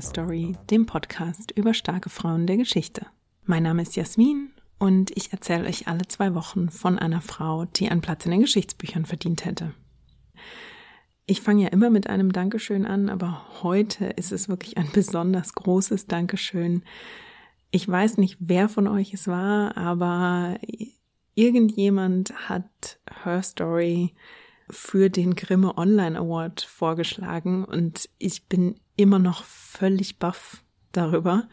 Story, dem Podcast über starke Frauen der Geschichte. Mein Name ist Jasmin und ich erzähle euch alle zwei Wochen von einer Frau, die einen Platz in den Geschichtsbüchern verdient hätte. Ich fange ja immer mit einem Dankeschön an, aber heute ist es wirklich ein besonders großes Dankeschön. Ich weiß nicht, wer von euch es war, aber irgendjemand hat Her Story für den Grimme Online Award vorgeschlagen und ich bin immer noch völlig baff darüber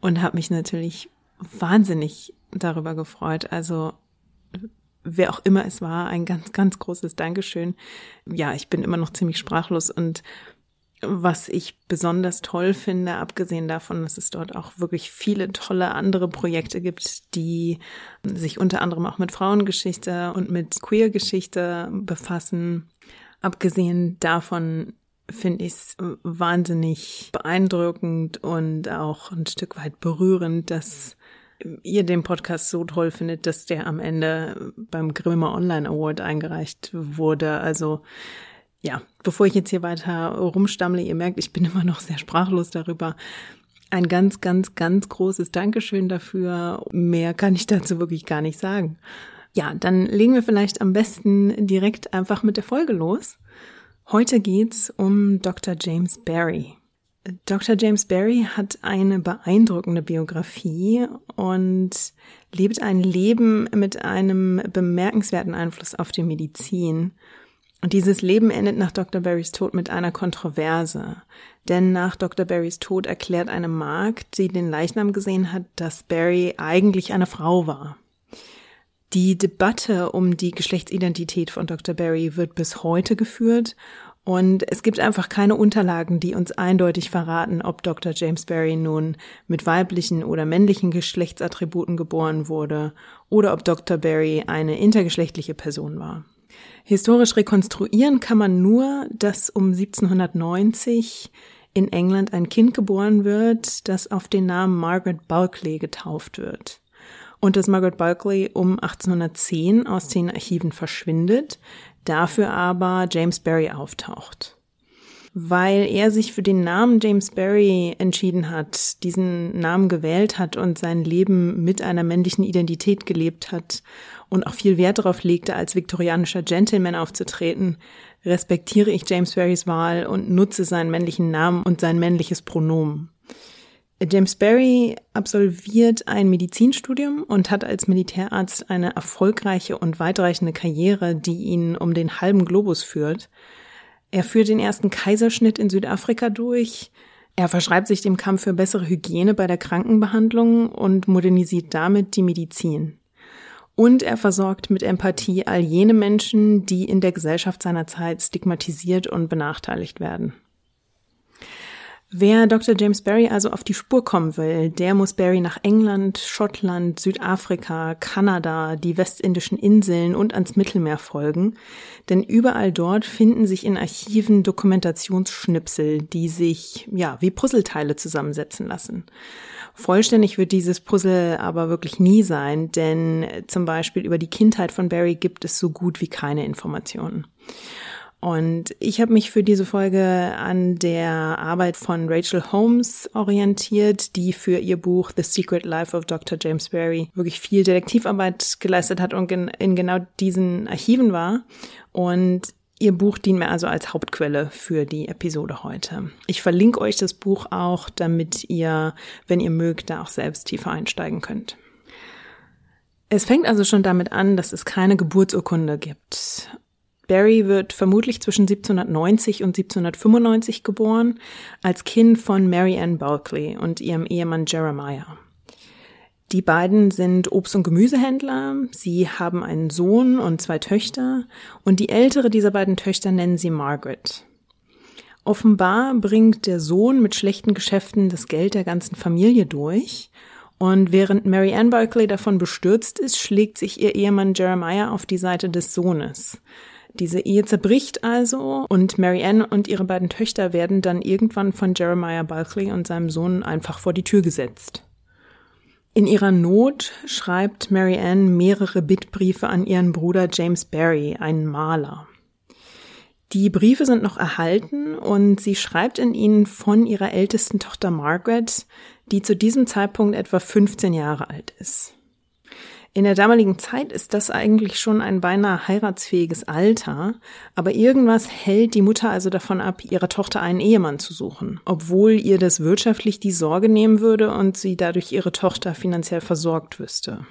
und habe mich natürlich wahnsinnig darüber gefreut. Also wer auch immer es war, ein ganz, ganz großes Dankeschön. Ja, ich bin immer noch ziemlich sprachlos und was ich besonders toll finde, abgesehen davon, dass es dort auch wirklich viele tolle andere Projekte gibt, die sich unter anderem auch mit Frauengeschichte und mit Queergeschichte befassen. Abgesehen davon finde ich es wahnsinnig beeindruckend und auch ein Stück weit berührend, dass ihr den Podcast so toll findet, dass der am Ende beim Grimme Online Award eingereicht wurde. Also ja, bevor ich jetzt hier weiter rumstammle, ihr merkt, ich bin immer noch sehr sprachlos darüber. Ein ganz, ganz, ganz großes Dankeschön dafür. Mehr kann ich dazu wirklich gar nicht sagen. Ja, dann legen wir vielleicht am besten direkt einfach mit der Folge los. Heute geht's um Dr. James Barry. Dr. James Barry hat eine beeindruckende Biografie und lebt ein Leben mit einem bemerkenswerten Einfluss auf die Medizin. Und dieses Leben endet nach Dr. Barrys Tod mit einer Kontroverse. Denn nach Dr. Barrys Tod erklärt eine Magd, die den Leichnam gesehen hat, dass Barry eigentlich eine Frau war. Die Debatte um die Geschlechtsidentität von Dr. Barry wird bis heute geführt und es gibt einfach keine Unterlagen, die uns eindeutig verraten, ob Dr. James Barry nun mit weiblichen oder männlichen Geschlechtsattributen geboren wurde oder ob Dr. Barry eine intergeschlechtliche Person war. Historisch rekonstruieren kann man nur, dass um 1790 in England ein Kind geboren wird, das auf den Namen Margaret Bulkley getauft wird. Und dass Margaret Bulkley um 1810 aus den Archiven verschwindet, dafür aber James Barry auftaucht weil er sich für den Namen James Barry entschieden hat, diesen Namen gewählt hat und sein Leben mit einer männlichen Identität gelebt hat und auch viel Wert darauf legte, als viktorianischer Gentleman aufzutreten, respektiere ich James Barrys Wahl und nutze seinen männlichen Namen und sein männliches Pronomen. James Barry absolviert ein Medizinstudium und hat als Militärarzt eine erfolgreiche und weitreichende Karriere, die ihn um den halben Globus führt. Er führt den ersten Kaiserschnitt in Südafrika durch. Er verschreibt sich dem Kampf für bessere Hygiene bei der Krankenbehandlung und modernisiert damit die Medizin. Und er versorgt mit Empathie all jene Menschen, die in der Gesellschaft seiner Zeit stigmatisiert und benachteiligt werden. Wer Dr. James Barry also auf die Spur kommen will, der muss Barry nach England, Schottland, Südafrika, Kanada, die westindischen Inseln und ans Mittelmeer folgen, denn überall dort finden sich in Archiven Dokumentationsschnipsel, die sich, ja, wie Puzzleteile zusammensetzen lassen. Vollständig wird dieses Puzzle aber wirklich nie sein, denn zum Beispiel über die Kindheit von Barry gibt es so gut wie keine Informationen. Und ich habe mich für diese Folge an der Arbeit von Rachel Holmes orientiert, die für ihr Buch The Secret Life of Dr. James Barry wirklich viel Detektivarbeit geleistet hat und in genau diesen Archiven war. Und Ihr Buch dient mir also als Hauptquelle für die Episode heute. Ich verlinke euch das Buch auch, damit ihr, wenn ihr mögt, da auch selbst tiefer einsteigen könnt. Es fängt also schon damit an, dass es keine Geburtsurkunde gibt. Barry wird vermutlich zwischen 1790 und 1795 geboren, als Kind von Mary Ann Bulkley und ihrem Ehemann Jeremiah. Die beiden sind Obst- und Gemüsehändler. Sie haben einen Sohn und zwei Töchter und die ältere dieser beiden Töchter nennen sie Margaret. Offenbar bringt der Sohn mit schlechten Geschäften das Geld der ganzen Familie durch und während Mary Ann Bulkley davon bestürzt ist, schlägt sich ihr Ehemann Jeremiah auf die Seite des Sohnes. Diese Ehe zerbricht also und Mary Ann und ihre beiden Töchter werden dann irgendwann von Jeremiah Bulkley und seinem Sohn einfach vor die Tür gesetzt. In ihrer Not schreibt Mary Ann mehrere Bittbriefe an ihren Bruder James Barry, einen Maler. Die Briefe sind noch erhalten und sie schreibt in ihnen von ihrer ältesten Tochter Margaret, die zu diesem Zeitpunkt etwa 15 Jahre alt ist. In der damaligen Zeit ist das eigentlich schon ein beinahe heiratsfähiges Alter, aber irgendwas hält die Mutter also davon ab, ihrer Tochter einen Ehemann zu suchen, obwohl ihr das wirtschaftlich die Sorge nehmen würde und sie dadurch ihre Tochter finanziell versorgt wüsste.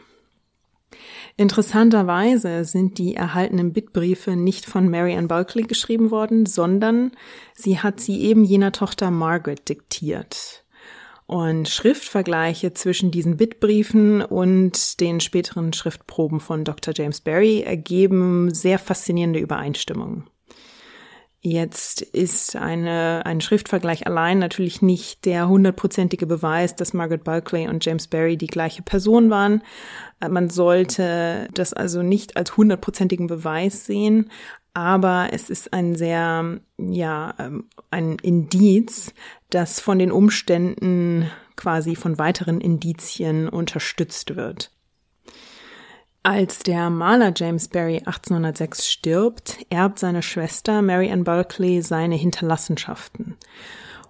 Interessanterweise sind die erhaltenen Bittbriefe nicht von Mary Ann Bulkley geschrieben worden, sondern sie hat sie eben jener Tochter Margaret diktiert. Und Schriftvergleiche zwischen diesen Bittbriefen und den späteren Schriftproben von Dr. James Barry ergeben sehr faszinierende Übereinstimmungen. Jetzt ist eine, ein Schriftvergleich allein natürlich nicht der hundertprozentige Beweis, dass Margaret Bulkley und James Barry die gleiche Person waren. Man sollte das also nicht als hundertprozentigen Beweis sehen, aber es ist ein sehr, ja, ähm, ein Indiz, das von den Umständen quasi von weiteren Indizien unterstützt wird. Als der Maler James Barry 1806 stirbt, erbt seine Schwester Mary Ann Bulkley seine Hinterlassenschaften.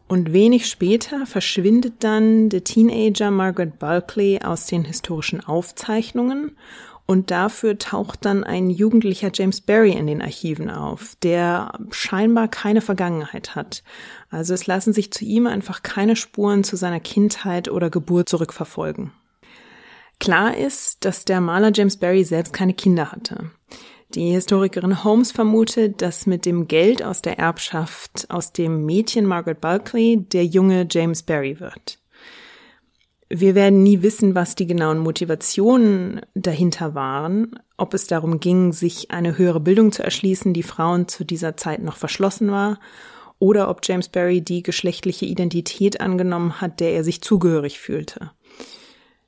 Und wenig später verschwindet dann der Teenager Margaret Bulkley aus den historischen Aufzeichnungen und dafür taucht dann ein jugendlicher James Barry in den Archiven auf, der scheinbar keine Vergangenheit hat. Also es lassen sich zu ihm einfach keine Spuren zu seiner Kindheit oder Geburt zurückverfolgen. Klar ist, dass der Maler James Barry selbst keine Kinder hatte. Die Historikerin Holmes vermutet, dass mit dem Geld aus der Erbschaft aus dem Mädchen Margaret Bulkley der junge James Barry wird. Wir werden nie wissen, was die genauen Motivationen dahinter waren, ob es darum ging, sich eine höhere Bildung zu erschließen, die Frauen zu dieser Zeit noch verschlossen war, oder ob James Barry die geschlechtliche Identität angenommen hat, der er sich zugehörig fühlte.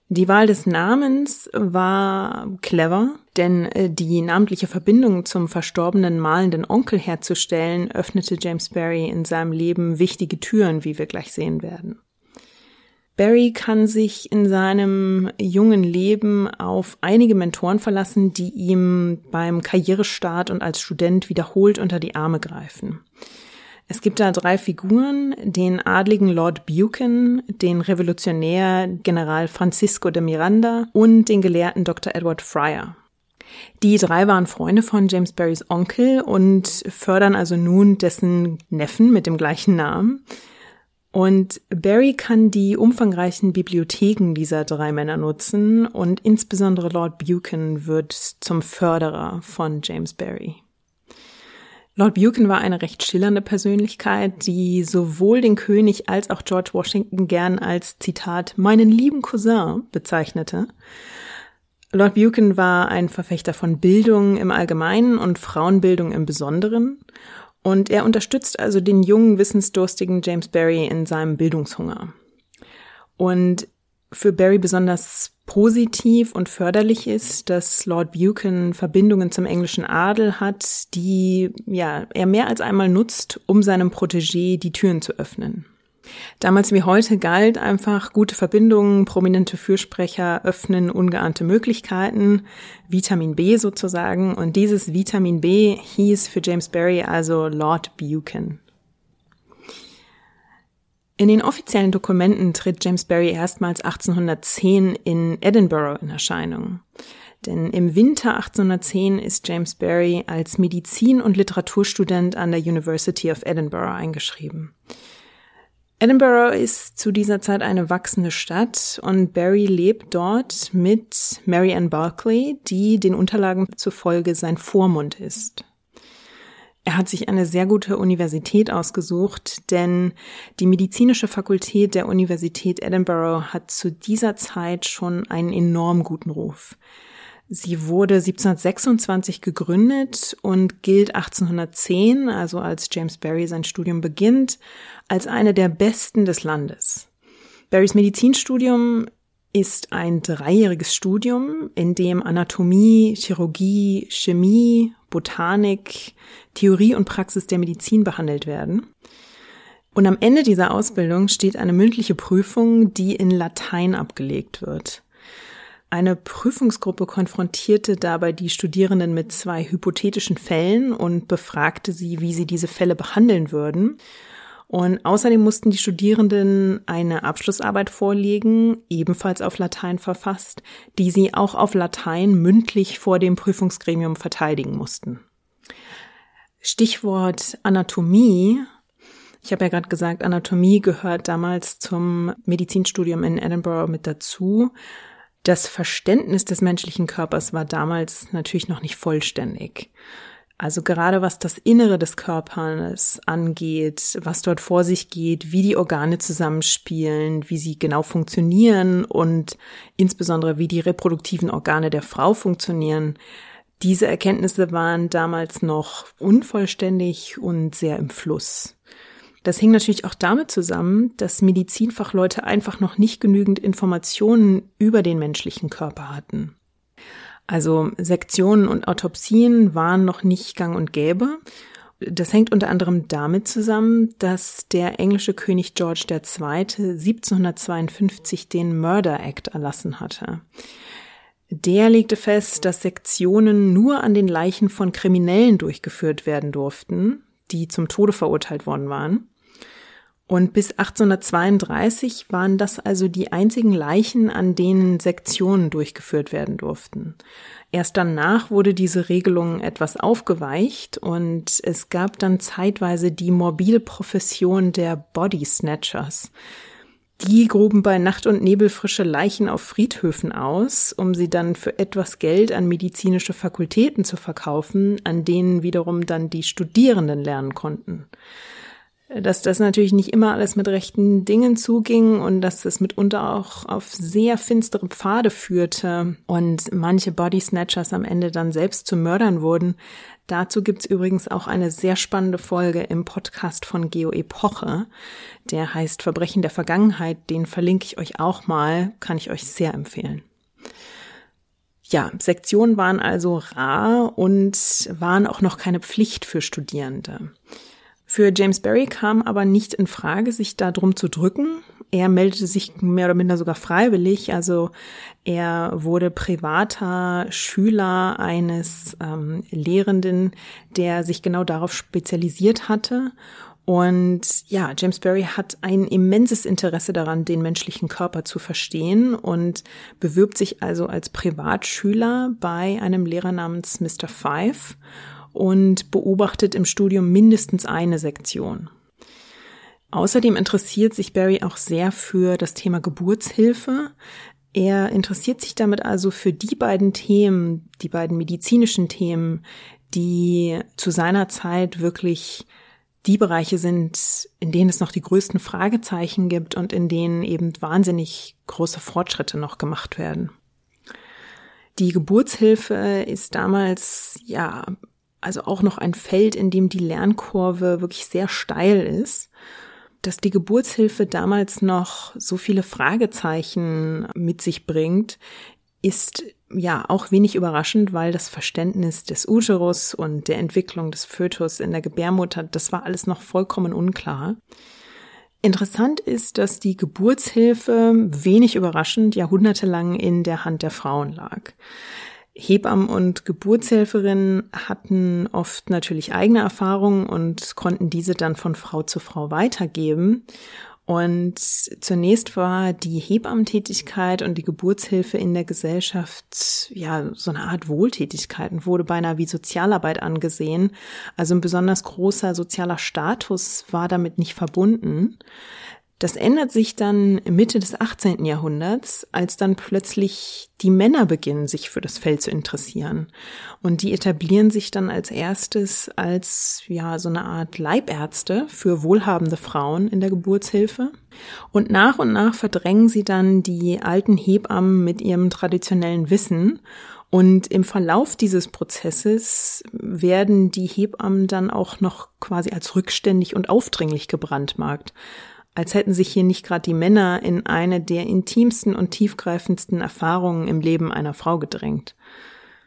Die Wahl des Namens war clever, denn äh, die namentliche Verbindung zum verstorbenen malenden Onkel herzustellen, öffnete James Barry in seinem Leben wichtige Türen, wie wir gleich sehen werden. Barry kann sich in seinem jungen Leben auf einige Mentoren verlassen, die ihm beim Karrierestart und als Student wiederholt unter die Arme greifen. Es gibt da drei Figuren, den adligen Lord Buchan, den Revolutionär General Francisco de Miranda und den Gelehrten Dr. Edward Fryer. Die drei waren Freunde von James Barrys Onkel und fördern also nun dessen Neffen mit dem gleichen Namen. Und Barry kann die umfangreichen Bibliotheken dieser drei Männer nutzen und insbesondere Lord Buchan wird zum Förderer von James Barry. Lord Buchan war eine recht schillernde Persönlichkeit, die sowohl den König als auch George Washington gern als Zitat meinen lieben Cousin bezeichnete. Lord Buchan war ein Verfechter von Bildung im Allgemeinen und Frauenbildung im Besonderen und er unterstützt also den jungen, wissensdurstigen James Barry in seinem Bildungshunger. Und für Barry besonders positiv und förderlich ist, dass Lord Buchan Verbindungen zum englischen Adel hat, die ja er mehr als einmal nutzt, um seinem Protégé die Türen zu öffnen. Damals wie heute galt einfach gute Verbindungen, prominente Fürsprecher öffnen ungeahnte Möglichkeiten, Vitamin B sozusagen. Und dieses Vitamin B hieß für James Barry also Lord Buchan. In den offiziellen Dokumenten tritt James Barry erstmals 1810 in Edinburgh in Erscheinung. Denn im Winter 1810 ist James Barry als Medizin- und Literaturstudent an der University of Edinburgh eingeschrieben. Edinburgh ist zu dieser Zeit eine wachsende Stadt und Barry lebt dort mit Mary Ann Barclay, die den Unterlagen zufolge sein Vormund ist. Er hat sich eine sehr gute Universität ausgesucht, denn die medizinische Fakultät der Universität Edinburgh hat zu dieser Zeit schon einen enorm guten Ruf. Sie wurde 1726 gegründet und gilt 1810, also als James Barry sein Studium beginnt, als eine der besten des Landes. Barrys Medizinstudium ist ein dreijähriges Studium, in dem Anatomie, Chirurgie, Chemie, Botanik, Theorie und Praxis der Medizin behandelt werden. Und am Ende dieser Ausbildung steht eine mündliche Prüfung, die in Latein abgelegt wird. Eine Prüfungsgruppe konfrontierte dabei die Studierenden mit zwei hypothetischen Fällen und befragte sie, wie sie diese Fälle behandeln würden. Und außerdem mussten die Studierenden eine Abschlussarbeit vorlegen, ebenfalls auf Latein verfasst, die sie auch auf Latein mündlich vor dem Prüfungsgremium verteidigen mussten. Stichwort Anatomie. Ich habe ja gerade gesagt, Anatomie gehört damals zum Medizinstudium in Edinburgh mit dazu. Das Verständnis des menschlichen Körpers war damals natürlich noch nicht vollständig. Also gerade was das Innere des Körpers angeht, was dort vor sich geht, wie die Organe zusammenspielen, wie sie genau funktionieren und insbesondere wie die reproduktiven Organe der Frau funktionieren, diese Erkenntnisse waren damals noch unvollständig und sehr im Fluss. Das hing natürlich auch damit zusammen, dass Medizinfachleute einfach noch nicht genügend Informationen über den menschlichen Körper hatten. Also Sektionen und Autopsien waren noch nicht gang und gäbe. Das hängt unter anderem damit zusammen, dass der englische König George II. 1752 den Murder Act erlassen hatte. Der legte fest, dass Sektionen nur an den Leichen von Kriminellen durchgeführt werden durften, die zum Tode verurteilt worden waren. Und bis 1832 waren das also die einzigen Leichen, an denen Sektionen durchgeführt werden durften. Erst danach wurde diese Regelung etwas aufgeweicht und es gab dann zeitweise die morbide Profession der Body Snatchers. Die gruben bei Nacht und Nebel frische Leichen auf Friedhöfen aus, um sie dann für etwas Geld an medizinische Fakultäten zu verkaufen, an denen wiederum dann die Studierenden lernen konnten dass das natürlich nicht immer alles mit rechten Dingen zuging und dass es mitunter auch auf sehr finstere Pfade führte und manche Body Snatchers am Ende dann selbst zu Mördern wurden. Dazu gibt's übrigens auch eine sehr spannende Folge im Podcast von Geo Epoche. Der heißt Verbrechen der Vergangenheit. Den verlinke ich euch auch mal, kann ich euch sehr empfehlen. Ja, Sektionen waren also rar und waren auch noch keine Pflicht für Studierende. Für James Barry kam aber nicht in Frage, sich da drum zu drücken. Er meldete sich mehr oder minder sogar freiwillig. Also er wurde privater Schüler eines ähm, Lehrenden, der sich genau darauf spezialisiert hatte. Und ja, James Barry hat ein immenses Interesse daran, den menschlichen Körper zu verstehen und bewirbt sich also als Privatschüler bei einem Lehrer namens Mr. Five und beobachtet im Studium mindestens eine Sektion. Außerdem interessiert sich Barry auch sehr für das Thema Geburtshilfe. Er interessiert sich damit also für die beiden Themen, die beiden medizinischen Themen, die zu seiner Zeit wirklich die Bereiche sind, in denen es noch die größten Fragezeichen gibt und in denen eben wahnsinnig große Fortschritte noch gemacht werden. Die Geburtshilfe ist damals ja also auch noch ein Feld, in dem die Lernkurve wirklich sehr steil ist, dass die Geburtshilfe damals noch so viele Fragezeichen mit sich bringt, ist ja auch wenig überraschend, weil das Verständnis des Uterus und der Entwicklung des Fötus in der Gebärmutter, das war alles noch vollkommen unklar. Interessant ist, dass die Geburtshilfe wenig überraschend jahrhundertelang in der Hand der Frauen lag. Hebammen und Geburtshelferinnen hatten oft natürlich eigene Erfahrungen und konnten diese dann von Frau zu Frau weitergeben. Und zunächst war die Hebammentätigkeit und die Geburtshilfe in der Gesellschaft ja so eine Art Wohltätigkeit und wurde beinahe wie Sozialarbeit angesehen. Also ein besonders großer sozialer Status war damit nicht verbunden. Das ändert sich dann Mitte des 18. Jahrhunderts, als dann plötzlich die Männer beginnen, sich für das Feld zu interessieren. Und die etablieren sich dann als erstes als, ja, so eine Art Leibärzte für wohlhabende Frauen in der Geburtshilfe. Und nach und nach verdrängen sie dann die alten Hebammen mit ihrem traditionellen Wissen und im Verlauf dieses Prozesses werden die Hebammen dann auch noch quasi als rückständig und aufdringlich gebrandmarkt als hätten sich hier nicht gerade die Männer in eine der intimsten und tiefgreifendsten Erfahrungen im Leben einer Frau gedrängt.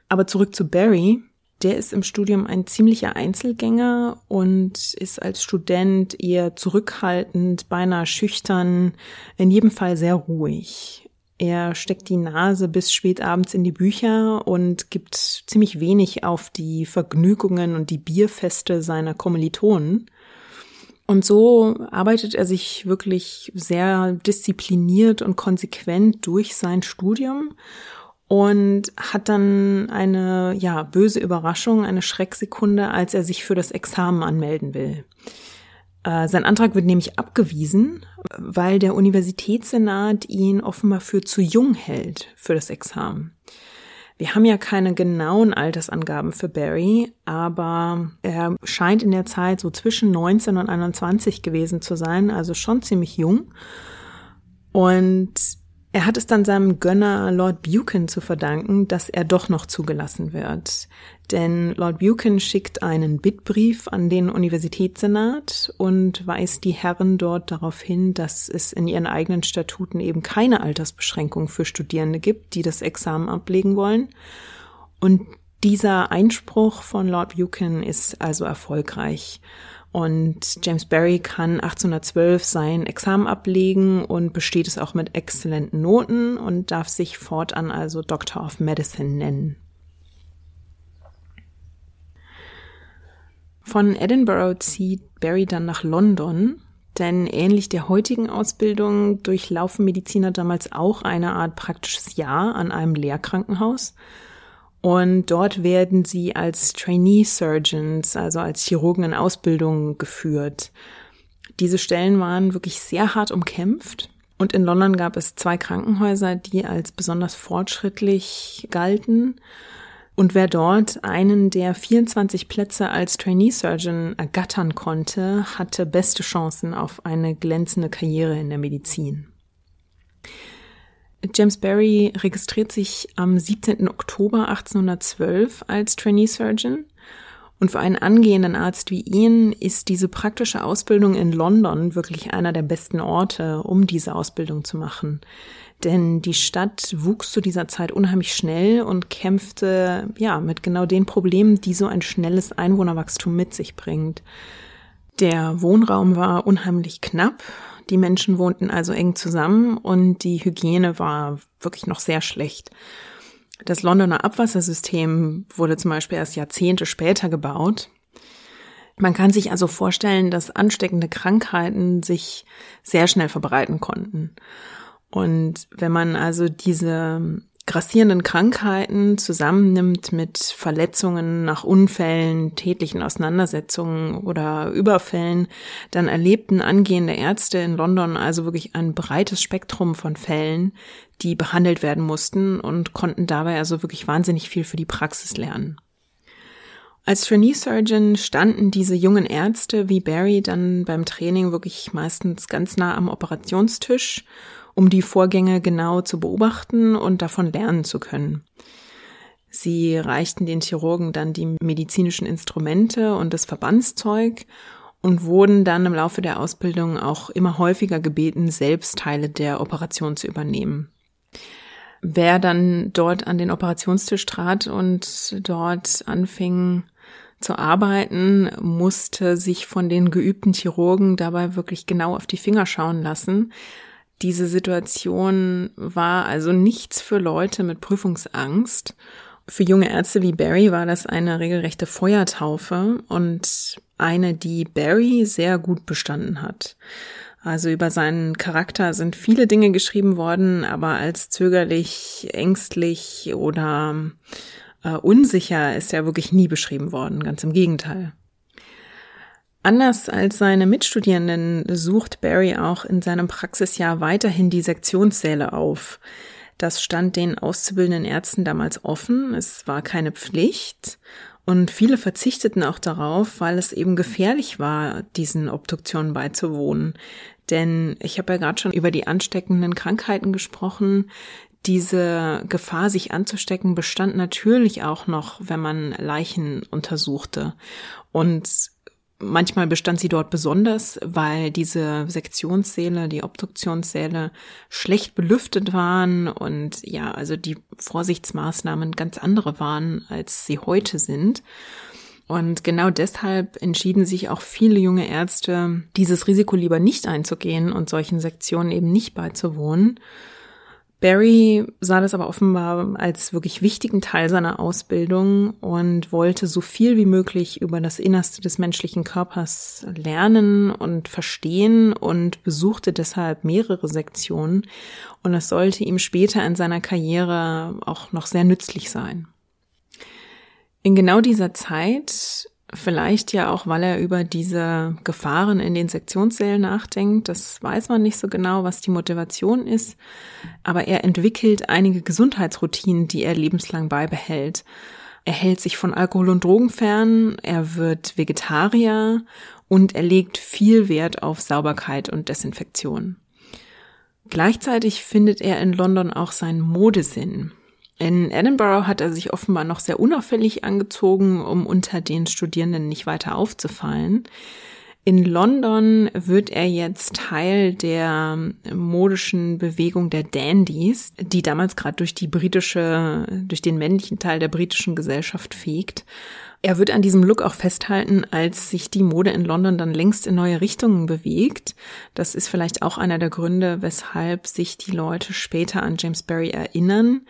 Aber zurück zu Barry. Der ist im Studium ein ziemlicher Einzelgänger und ist als Student eher zurückhaltend, beinahe schüchtern, in jedem Fall sehr ruhig. Er steckt die Nase bis spät abends in die Bücher und gibt ziemlich wenig auf die Vergnügungen und die Bierfeste seiner Kommilitonen. Und so arbeitet er sich wirklich sehr diszipliniert und konsequent durch sein Studium und hat dann eine ja böse Überraschung, eine Schrecksekunde, als er sich für das Examen anmelden will. Äh, sein Antrag wird nämlich abgewiesen, weil der Universitätssenat ihn offenbar für zu jung hält für das Examen. Wir haben ja keine genauen Altersangaben für Barry, aber er scheint in der Zeit so zwischen 19 und 21 gewesen zu sein, also schon ziemlich jung. Und er hat es dann seinem Gönner Lord Buchan zu verdanken, dass er doch noch zugelassen wird. Denn Lord Buchan schickt einen Bittbrief an den Universitätssenat und weist die Herren dort darauf hin, dass es in ihren eigenen Statuten eben keine Altersbeschränkung für Studierende gibt, die das Examen ablegen wollen. Und dieser Einspruch von Lord Buchan ist also erfolgreich. Und James Barry kann 1812 sein Examen ablegen und besteht es auch mit exzellenten Noten und darf sich fortan also Doctor of Medicine nennen. Von Edinburgh zieht Barry dann nach London, denn ähnlich der heutigen Ausbildung durchlaufen Mediziner damals auch eine Art praktisches Jahr an einem Lehrkrankenhaus und dort werden sie als Trainee Surgeons, also als Chirurgen in Ausbildung geführt. Diese Stellen waren wirklich sehr hart umkämpft. Und in London gab es zwei Krankenhäuser, die als besonders fortschrittlich galten. Und wer dort einen der 24 Plätze als Trainee Surgeon ergattern konnte, hatte beste Chancen auf eine glänzende Karriere in der Medizin. James Barry registriert sich am 17. Oktober 1812 als Trainee Surgeon. Und für einen angehenden Arzt wie ihn ist diese praktische Ausbildung in London wirklich einer der besten Orte, um diese Ausbildung zu machen. Denn die Stadt wuchs zu dieser Zeit unheimlich schnell und kämpfte, ja, mit genau den Problemen, die so ein schnelles Einwohnerwachstum mit sich bringt. Der Wohnraum war unheimlich knapp die Menschen wohnten also eng zusammen und die Hygiene war wirklich noch sehr schlecht. Das Londoner Abwassersystem wurde zum Beispiel erst Jahrzehnte später gebaut. Man kann sich also vorstellen, dass ansteckende Krankheiten sich sehr schnell verbreiten konnten. Und wenn man also diese grassierenden Krankheiten zusammennimmt mit Verletzungen nach Unfällen, tätlichen Auseinandersetzungen oder Überfällen, dann erlebten angehende Ärzte in London also wirklich ein breites Spektrum von Fällen, die behandelt werden mussten und konnten dabei also wirklich wahnsinnig viel für die Praxis lernen. Als Trainee Surgeon standen diese jungen Ärzte wie Barry dann beim Training wirklich meistens ganz nah am Operationstisch um die Vorgänge genau zu beobachten und davon lernen zu können. Sie reichten den Chirurgen dann die medizinischen Instrumente und das Verbandszeug und wurden dann im Laufe der Ausbildung auch immer häufiger gebeten, selbst Teile der Operation zu übernehmen. Wer dann dort an den Operationstisch trat und dort anfing zu arbeiten, musste sich von den geübten Chirurgen dabei wirklich genau auf die Finger schauen lassen, diese Situation war also nichts für Leute mit Prüfungsangst. Für junge Ärzte wie Barry war das eine regelrechte Feuertaufe und eine, die Barry sehr gut bestanden hat. Also über seinen Charakter sind viele Dinge geschrieben worden, aber als zögerlich, ängstlich oder äh, unsicher ist er wirklich nie beschrieben worden, ganz im Gegenteil. Anders als seine Mitstudierenden sucht Barry auch in seinem Praxisjahr weiterhin die Sektionssäle auf. Das stand den auszubildenden Ärzten damals offen. Es war keine Pflicht. Und viele verzichteten auch darauf, weil es eben gefährlich war, diesen Obduktionen beizuwohnen. Denn ich habe ja gerade schon über die ansteckenden Krankheiten gesprochen. Diese Gefahr, sich anzustecken, bestand natürlich auch noch, wenn man Leichen untersuchte. Und Manchmal bestand sie dort besonders, weil diese Sektionssäle, die Obduktionssäle schlecht belüftet waren und ja, also die Vorsichtsmaßnahmen ganz andere waren, als sie heute sind. Und genau deshalb entschieden sich auch viele junge Ärzte, dieses Risiko lieber nicht einzugehen und solchen Sektionen eben nicht beizuwohnen. Barry sah das aber offenbar als wirklich wichtigen Teil seiner Ausbildung und wollte so viel wie möglich über das Innerste des menschlichen Körpers lernen und verstehen und besuchte deshalb mehrere Sektionen und es sollte ihm später in seiner Karriere auch noch sehr nützlich sein. In genau dieser Zeit Vielleicht ja auch, weil er über diese Gefahren in den Sektionssälen nachdenkt. Das weiß man nicht so genau, was die Motivation ist. Aber er entwickelt einige Gesundheitsroutinen, die er lebenslang beibehält. Er hält sich von Alkohol und Drogen fern, er wird Vegetarier und er legt viel Wert auf Sauberkeit und Desinfektion. Gleichzeitig findet er in London auch seinen Modesinn. In Edinburgh hat er sich offenbar noch sehr unauffällig angezogen, um unter den Studierenden nicht weiter aufzufallen. In London wird er jetzt Teil der modischen Bewegung der Dandies, die damals gerade durch die britische, durch den männlichen Teil der britischen Gesellschaft fegt. Er wird an diesem Look auch festhalten, als sich die Mode in London dann längst in neue Richtungen bewegt. Das ist vielleicht auch einer der Gründe, weshalb sich die Leute später an James Barry erinnern.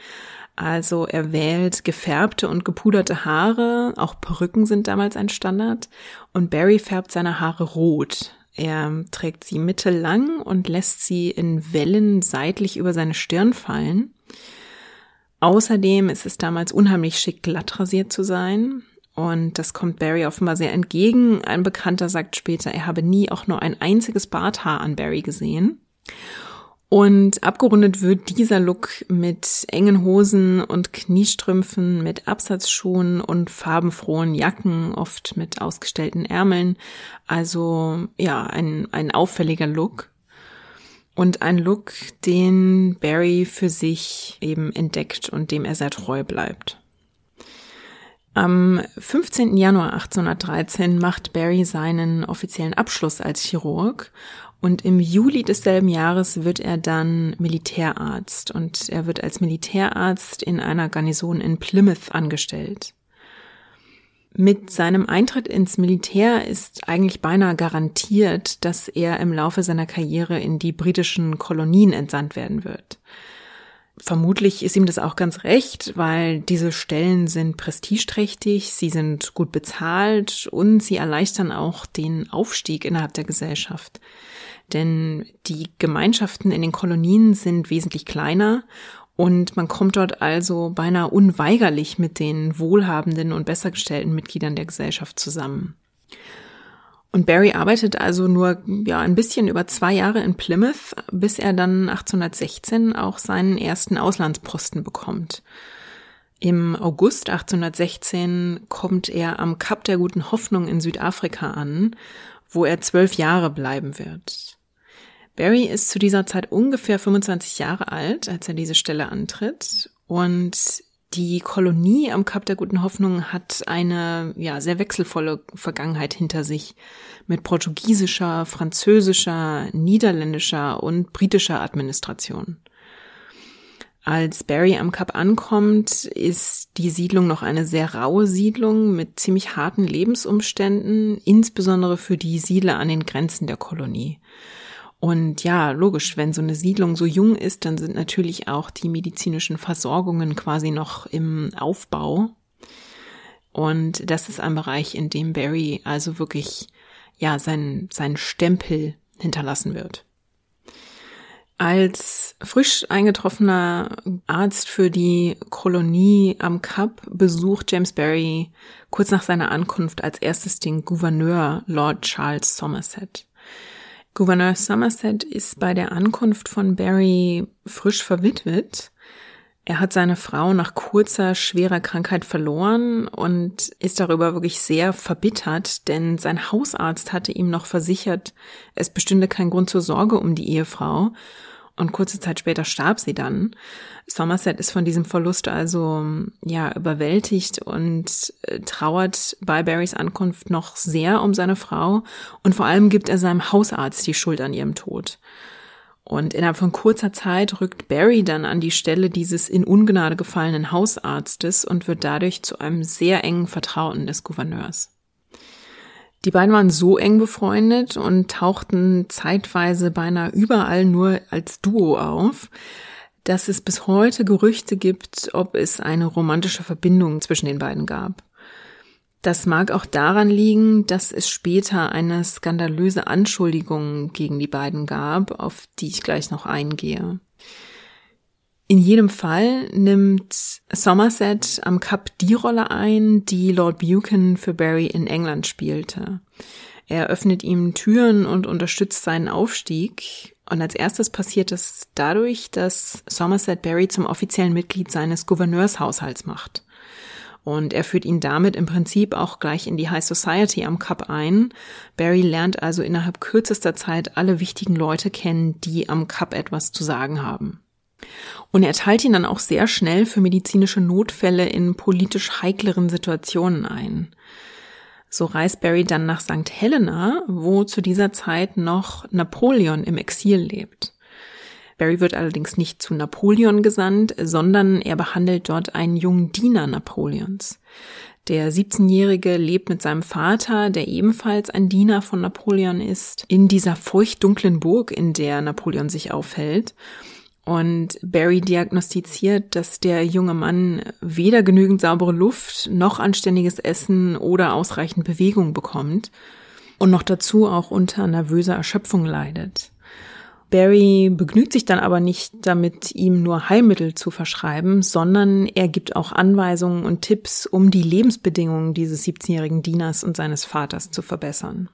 Also er wählt gefärbte und gepuderte Haare, auch Perücken sind damals ein Standard, und Barry färbt seine Haare rot. Er trägt sie mittellang und lässt sie in Wellen seitlich über seine Stirn fallen. Außerdem ist es damals unheimlich schick, glatt rasiert zu sein. Und das kommt Barry offenbar sehr entgegen. Ein Bekannter sagt später, er habe nie auch nur ein einziges Barthaar an Barry gesehen. Und abgerundet wird dieser Look mit engen Hosen und Kniestrümpfen, mit Absatzschuhen und farbenfrohen Jacken, oft mit ausgestellten Ärmeln. Also ja, ein, ein auffälliger Look. Und ein Look, den Barry für sich eben entdeckt und dem er sehr treu bleibt. Am 15. Januar 1813 macht Barry seinen offiziellen Abschluss als Chirurg und im Juli desselben Jahres wird er dann Militärarzt und er wird als Militärarzt in einer Garnison in Plymouth angestellt. Mit seinem Eintritt ins Militär ist eigentlich beinahe garantiert, dass er im Laufe seiner Karriere in die britischen Kolonien entsandt werden wird. Vermutlich ist ihm das auch ganz recht, weil diese Stellen sind prestigeträchtig, sie sind gut bezahlt und sie erleichtern auch den Aufstieg innerhalb der Gesellschaft. Denn die Gemeinschaften in den Kolonien sind wesentlich kleiner und man kommt dort also beinahe unweigerlich mit den wohlhabenden und besser gestellten Mitgliedern der Gesellschaft zusammen. Und Barry arbeitet also nur ja ein bisschen über zwei Jahre in Plymouth, bis er dann 1816 auch seinen ersten Auslandsposten bekommt. Im August 1816 kommt er am Kap der Guten Hoffnung in Südafrika an, wo er zwölf Jahre bleiben wird. Barry ist zu dieser Zeit ungefähr 25 Jahre alt, als er diese Stelle antritt. Und die Kolonie am Kap der Guten Hoffnung hat eine ja sehr wechselvolle Vergangenheit hinter sich mit portugiesischer, französischer, niederländischer und britischer Administration. Als Barry am Kap ankommt, ist die Siedlung noch eine sehr raue Siedlung mit ziemlich harten Lebensumständen, insbesondere für die Siedler an den Grenzen der Kolonie. Und ja, logisch, wenn so eine Siedlung so jung ist, dann sind natürlich auch die medizinischen Versorgungen quasi noch im Aufbau. Und das ist ein Bereich, in dem Barry also wirklich, ja, seinen, seinen Stempel hinterlassen wird. Als frisch eingetroffener Arzt für die Kolonie am Kap besucht James Barry kurz nach seiner Ankunft als erstes den Gouverneur Lord Charles Somerset. Gouverneur Somerset ist bei der Ankunft von Barry frisch verwitwet. Er hat seine Frau nach kurzer, schwerer Krankheit verloren und ist darüber wirklich sehr verbittert, denn sein Hausarzt hatte ihm noch versichert, es bestünde kein Grund zur Sorge um die Ehefrau und kurze Zeit später starb sie dann. Somerset ist von diesem Verlust also ja überwältigt und äh, trauert bei Barrys Ankunft noch sehr um seine Frau und vor allem gibt er seinem Hausarzt die Schuld an ihrem Tod. Und innerhalb von kurzer Zeit rückt Barry dann an die Stelle dieses in Ungnade gefallenen Hausarztes und wird dadurch zu einem sehr engen Vertrauten des Gouverneurs. Die beiden waren so eng befreundet und tauchten zeitweise beinahe überall nur als Duo auf, dass es bis heute Gerüchte gibt, ob es eine romantische Verbindung zwischen den beiden gab. Das mag auch daran liegen, dass es später eine skandalöse Anschuldigung gegen die beiden gab, auf die ich gleich noch eingehe. In jedem Fall nimmt Somerset am Cup die Rolle ein, die Lord Buchan für Barry in England spielte. Er öffnet ihm Türen und unterstützt seinen Aufstieg. Und als erstes passiert es dadurch, dass Somerset Barry zum offiziellen Mitglied seines Gouverneurshaushalts macht. Und er führt ihn damit im Prinzip auch gleich in die High Society am Cup ein. Barry lernt also innerhalb kürzester Zeit alle wichtigen Leute kennen, die am Cup etwas zu sagen haben. Und er teilt ihn dann auch sehr schnell für medizinische Notfälle in politisch heikleren Situationen ein. So reist Barry dann nach St. Helena, wo zu dieser Zeit noch Napoleon im Exil lebt. Barry wird allerdings nicht zu Napoleon gesandt, sondern er behandelt dort einen jungen Diener Napoleons. Der 17-Jährige lebt mit seinem Vater, der ebenfalls ein Diener von Napoleon ist, in dieser feuchtdunklen Burg, in der Napoleon sich aufhält. Und Barry diagnostiziert, dass der junge Mann weder genügend saubere Luft noch anständiges Essen oder ausreichend Bewegung bekommt und noch dazu auch unter nervöser Erschöpfung leidet. Barry begnügt sich dann aber nicht damit, ihm nur Heilmittel zu verschreiben, sondern er gibt auch Anweisungen und Tipps, um die Lebensbedingungen dieses 17-jährigen Dieners und seines Vaters zu verbessern.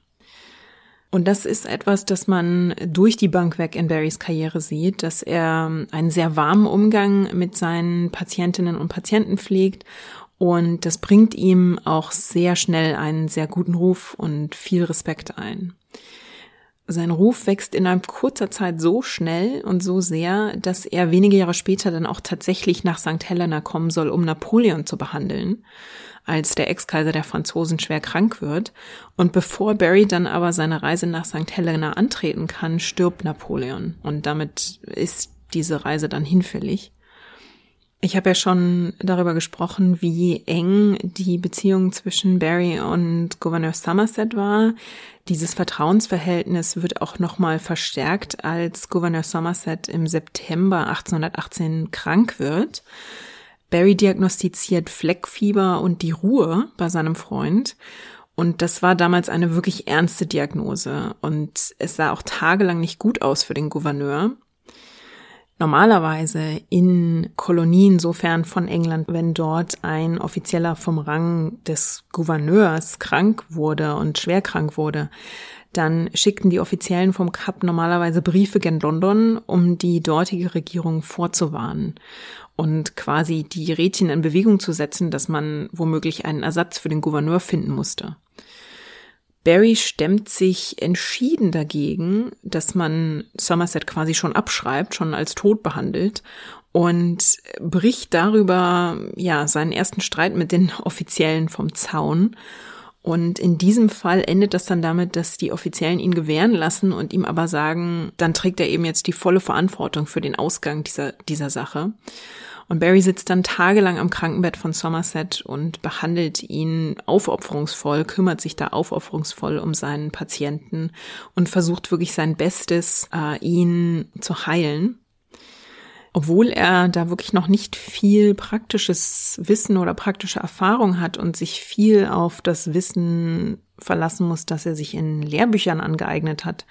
Und das ist etwas, das man durch die Bank weg in Barrys Karriere sieht, dass er einen sehr warmen Umgang mit seinen Patientinnen und Patienten pflegt. Und das bringt ihm auch sehr schnell einen sehr guten Ruf und viel Respekt ein. Sein Ruf wächst innerhalb kurzer Zeit so schnell und so sehr, dass er wenige Jahre später dann auch tatsächlich nach St. Helena kommen soll, um Napoleon zu behandeln als der Ex-Kaiser der Franzosen schwer krank wird. Und bevor Barry dann aber seine Reise nach St. Helena antreten kann, stirbt Napoleon. Und damit ist diese Reise dann hinfällig. Ich habe ja schon darüber gesprochen, wie eng die Beziehung zwischen Barry und Gouverneur Somerset war. Dieses Vertrauensverhältnis wird auch nochmal verstärkt, als Gouverneur Somerset im September 1818 krank wird. Barry diagnostiziert Fleckfieber und die Ruhe bei seinem Freund. Und das war damals eine wirklich ernste Diagnose. Und es sah auch tagelang nicht gut aus für den Gouverneur. Normalerweise in Kolonien, sofern von England, wenn dort ein Offizieller vom Rang des Gouverneurs krank wurde und schwer krank wurde, dann schickten die Offiziellen vom Kap normalerweise Briefe gen London, um die dortige Regierung vorzuwarnen und quasi die Rädchen in Bewegung zu setzen, dass man womöglich einen Ersatz für den Gouverneur finden musste. Barry stemmt sich entschieden dagegen, dass man Somerset quasi schon abschreibt, schon als tot behandelt und bricht darüber ja seinen ersten Streit mit den Offiziellen vom Zaun. Und in diesem Fall endet das dann damit, dass die Offiziellen ihn gewähren lassen und ihm aber sagen, dann trägt er eben jetzt die volle Verantwortung für den Ausgang dieser, dieser Sache. Und Barry sitzt dann tagelang am Krankenbett von Somerset und behandelt ihn aufopferungsvoll, kümmert sich da aufopferungsvoll um seinen Patienten und versucht wirklich sein Bestes, äh, ihn zu heilen. Obwohl er da wirklich noch nicht viel praktisches Wissen oder praktische Erfahrung hat und sich viel auf das Wissen verlassen muss, das er sich in Lehrbüchern angeeignet hat,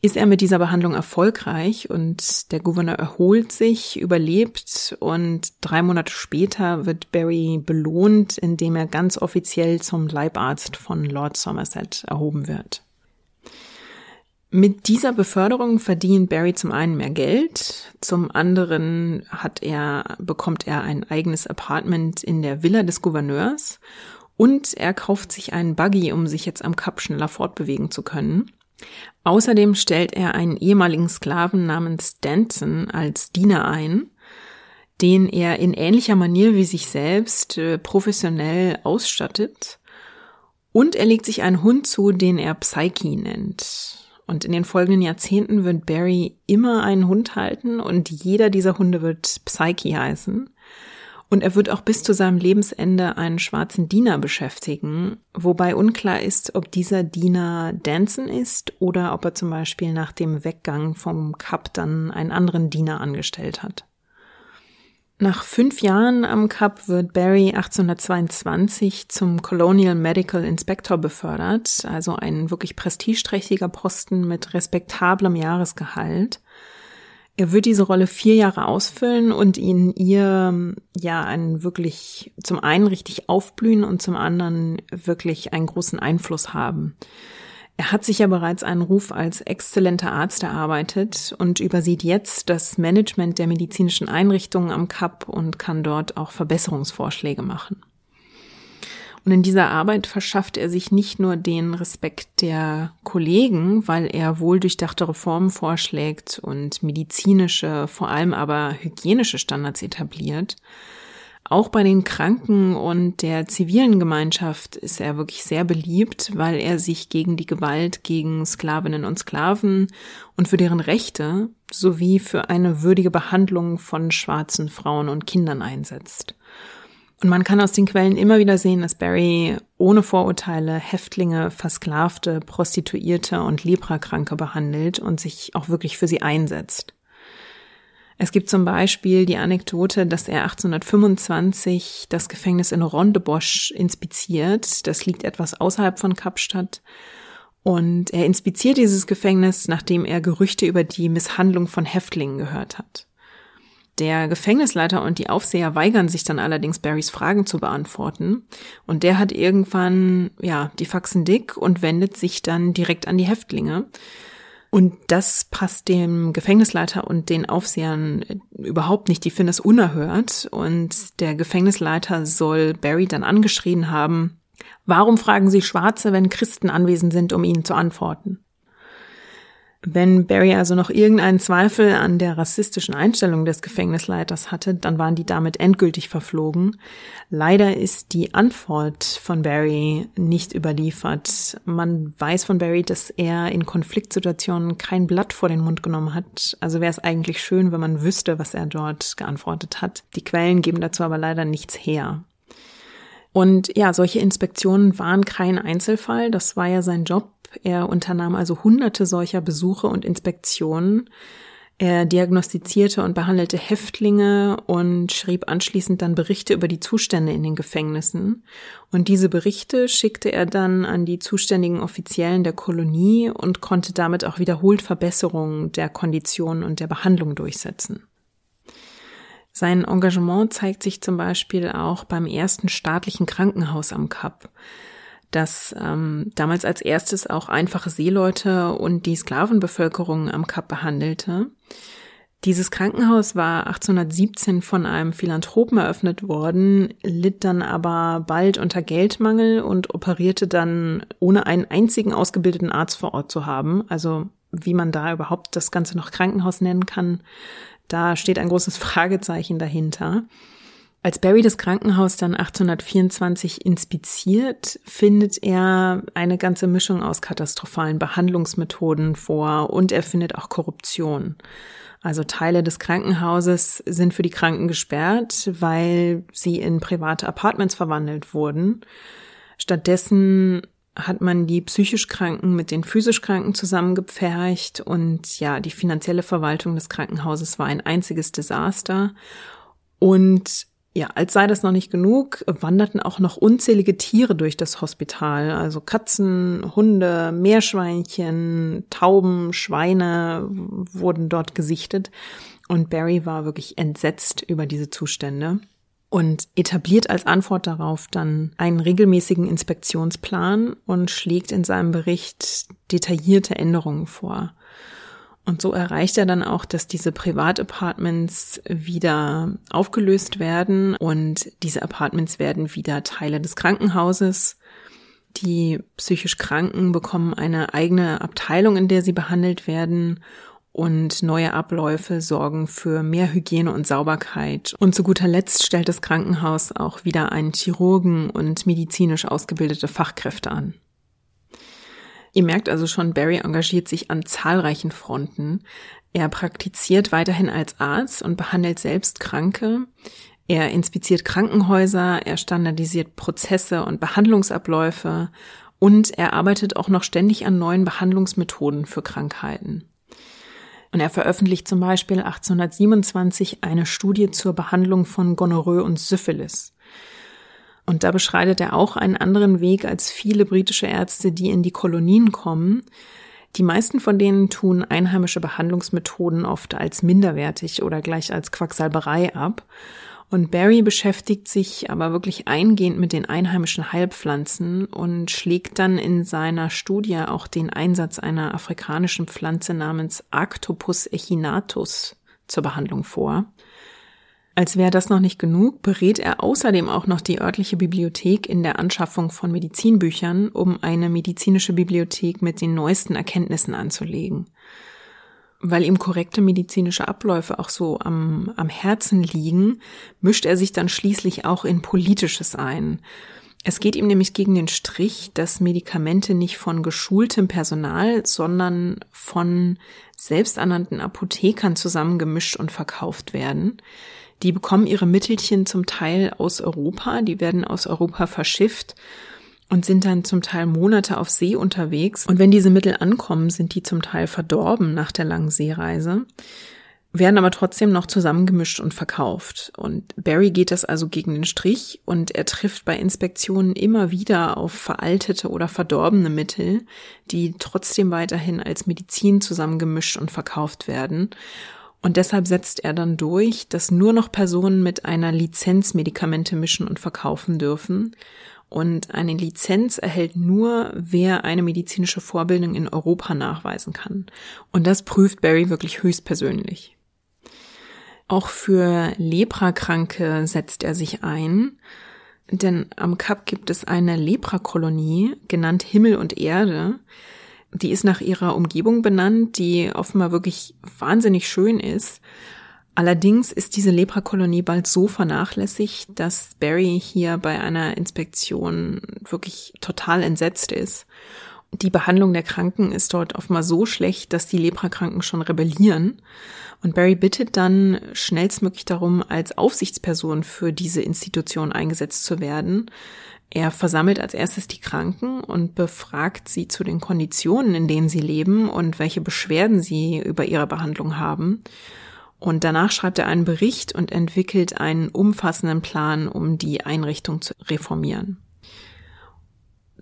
ist er mit dieser Behandlung erfolgreich und der Gouverneur erholt sich, überlebt und drei Monate später wird Barry belohnt, indem er ganz offiziell zum Leibarzt von Lord Somerset erhoben wird. Mit dieser Beförderung verdient Barry zum einen mehr Geld, zum anderen hat er, bekommt er ein eigenes Apartment in der Villa des Gouverneurs und er kauft sich einen Buggy, um sich jetzt am Kap schneller fortbewegen zu können. Außerdem stellt er einen ehemaligen Sklaven namens Danson als Diener ein, den er in ähnlicher Manier wie sich selbst äh, professionell ausstattet. Und er legt sich einen Hund zu, den er Psyche nennt. Und in den folgenden Jahrzehnten wird Barry immer einen Hund halten und jeder dieser Hunde wird Psyche heißen. Und er wird auch bis zu seinem Lebensende einen schwarzen Diener beschäftigen, wobei unklar ist, ob dieser Diener Danson ist oder ob er zum Beispiel nach dem Weggang vom Cup dann einen anderen Diener angestellt hat. Nach fünf Jahren am Cup wird Barry 1822 zum Colonial Medical Inspector befördert, also ein wirklich prestigeträchtiger Posten mit respektablem Jahresgehalt. Er wird diese Rolle vier Jahre ausfüllen und in ihr ja einen wirklich zum einen richtig aufblühen und zum anderen wirklich einen großen Einfluss haben. Er hat sich ja bereits einen Ruf als exzellenter Arzt erarbeitet und übersieht jetzt das Management der medizinischen Einrichtungen am Kap und kann dort auch Verbesserungsvorschläge machen. Und in dieser Arbeit verschafft er sich nicht nur den Respekt der Kollegen, weil er wohldurchdachte Reformen vorschlägt und medizinische, vor allem aber hygienische Standards etabliert, auch bei den Kranken und der zivilen Gemeinschaft ist er wirklich sehr beliebt, weil er sich gegen die Gewalt gegen Sklavinnen und Sklaven und für deren Rechte sowie für eine würdige Behandlung von schwarzen Frauen und Kindern einsetzt. Und man kann aus den Quellen immer wieder sehen, dass Barry ohne Vorurteile Häftlinge, Versklavte, Prostituierte und Leprakranke behandelt und sich auch wirklich für sie einsetzt. Es gibt zum Beispiel die Anekdote, dass er 1825 das Gefängnis in Rondebosch inspiziert. Das liegt etwas außerhalb von Kapstadt. Und er inspiziert dieses Gefängnis, nachdem er Gerüchte über die Misshandlung von Häftlingen gehört hat. Der Gefängnisleiter und die Aufseher weigern sich dann allerdings, Barrys Fragen zu beantworten. Und der hat irgendwann, ja, die Faxen dick und wendet sich dann direkt an die Häftlinge. Und das passt dem Gefängnisleiter und den Aufsehern überhaupt nicht. Die finden es unerhört. Und der Gefängnisleiter soll Barry dann angeschrien haben, warum fragen Sie Schwarze, wenn Christen anwesend sind, um ihnen zu antworten? Wenn Barry also noch irgendeinen Zweifel an der rassistischen Einstellung des Gefängnisleiters hatte, dann waren die damit endgültig verflogen. Leider ist die Antwort von Barry nicht überliefert. Man weiß von Barry, dass er in Konfliktsituationen kein Blatt vor den Mund genommen hat. Also wäre es eigentlich schön, wenn man wüsste, was er dort geantwortet hat. Die Quellen geben dazu aber leider nichts her. Und ja, solche Inspektionen waren kein Einzelfall. Das war ja sein Job er unternahm also hunderte solcher Besuche und Inspektionen. Er diagnostizierte und behandelte Häftlinge und schrieb anschließend dann Berichte über die Zustände in den Gefängnissen. Und diese Berichte schickte er dann an die zuständigen Offiziellen der Kolonie und konnte damit auch wiederholt Verbesserungen der Konditionen und der Behandlung durchsetzen. Sein Engagement zeigt sich zum Beispiel auch beim ersten staatlichen Krankenhaus am Kap das ähm, damals als erstes auch einfache Seeleute und die Sklavenbevölkerung am Kap behandelte. Dieses Krankenhaus war 1817 von einem Philanthropen eröffnet worden, litt dann aber bald unter Geldmangel und operierte dann ohne einen einzigen ausgebildeten Arzt vor Ort zu haben. Also wie man da überhaupt das Ganze noch Krankenhaus nennen kann, da steht ein großes Fragezeichen dahinter. Als Barry das Krankenhaus dann 1824 inspiziert, findet er eine ganze Mischung aus katastrophalen Behandlungsmethoden vor und er findet auch Korruption. Also Teile des Krankenhauses sind für die Kranken gesperrt, weil sie in private Apartments verwandelt wurden. Stattdessen hat man die psychisch Kranken mit den physisch Kranken zusammengepfercht und ja, die finanzielle Verwaltung des Krankenhauses war ein einziges Desaster. Und ja, als sei das noch nicht genug, wanderten auch noch unzählige Tiere durch das Hospital. Also Katzen, Hunde, Meerschweinchen, Tauben, Schweine wurden dort gesichtet. Und Barry war wirklich entsetzt über diese Zustände und etabliert als Antwort darauf dann einen regelmäßigen Inspektionsplan und schlägt in seinem Bericht detaillierte Änderungen vor. Und so erreicht er dann auch, dass diese Privatapartments wieder aufgelöst werden und diese Apartments werden wieder Teile des Krankenhauses. Die psychisch Kranken bekommen eine eigene Abteilung, in der sie behandelt werden und neue Abläufe sorgen für mehr Hygiene und Sauberkeit. Und zu guter Letzt stellt das Krankenhaus auch wieder einen Chirurgen und medizinisch ausgebildete Fachkräfte an. Ihr merkt also schon, Barry engagiert sich an zahlreichen Fronten. Er praktiziert weiterhin als Arzt und behandelt selbst Kranke. Er inspiziert Krankenhäuser, er standardisiert Prozesse und Behandlungsabläufe und er arbeitet auch noch ständig an neuen Behandlungsmethoden für Krankheiten. Und er veröffentlicht zum Beispiel 1827 eine Studie zur Behandlung von Gonorrhoe und Syphilis. Und da beschreitet er auch einen anderen Weg als viele britische Ärzte, die in die Kolonien kommen. Die meisten von denen tun einheimische Behandlungsmethoden oft als minderwertig oder gleich als Quacksalberei ab. Und Barry beschäftigt sich aber wirklich eingehend mit den einheimischen Heilpflanzen und schlägt dann in seiner Studie auch den Einsatz einer afrikanischen Pflanze namens Arctopus echinatus zur Behandlung vor. Als wäre das noch nicht genug, berät er außerdem auch noch die örtliche Bibliothek in der Anschaffung von Medizinbüchern, um eine medizinische Bibliothek mit den neuesten Erkenntnissen anzulegen. Weil ihm korrekte medizinische Abläufe auch so am, am Herzen liegen, mischt er sich dann schließlich auch in Politisches ein. Es geht ihm nämlich gegen den Strich, dass Medikamente nicht von geschultem Personal, sondern von selbsternannten Apothekern zusammengemischt und verkauft werden. Die bekommen ihre Mittelchen zum Teil aus Europa, die werden aus Europa verschifft und sind dann zum Teil Monate auf See unterwegs. Und wenn diese Mittel ankommen, sind die zum Teil verdorben nach der langen Seereise, werden aber trotzdem noch zusammengemischt und verkauft. Und Barry geht das also gegen den Strich und er trifft bei Inspektionen immer wieder auf veraltete oder verdorbene Mittel, die trotzdem weiterhin als Medizin zusammengemischt und verkauft werden. Und deshalb setzt er dann durch, dass nur noch Personen mit einer Lizenz Medikamente mischen und verkaufen dürfen. Und eine Lizenz erhält nur, wer eine medizinische Vorbildung in Europa nachweisen kann. Und das prüft Barry wirklich höchstpersönlich. Auch für Leprakranke setzt er sich ein, denn am Kap gibt es eine Leprakolonie, genannt Himmel und Erde, die ist nach ihrer Umgebung benannt, die offenbar wirklich wahnsinnig schön ist. Allerdings ist diese Leprakolonie bald so vernachlässigt, dass Barry hier bei einer Inspektion wirklich total entsetzt ist. Die Behandlung der Kranken ist dort offenbar so schlecht, dass die Leprakranken schon rebellieren. Und Barry bittet dann schnellstmöglich darum, als Aufsichtsperson für diese Institution eingesetzt zu werden. Er versammelt als erstes die Kranken und befragt sie zu den Konditionen, in denen sie leben und welche Beschwerden sie über ihre Behandlung haben. Und danach schreibt er einen Bericht und entwickelt einen umfassenden Plan, um die Einrichtung zu reformieren.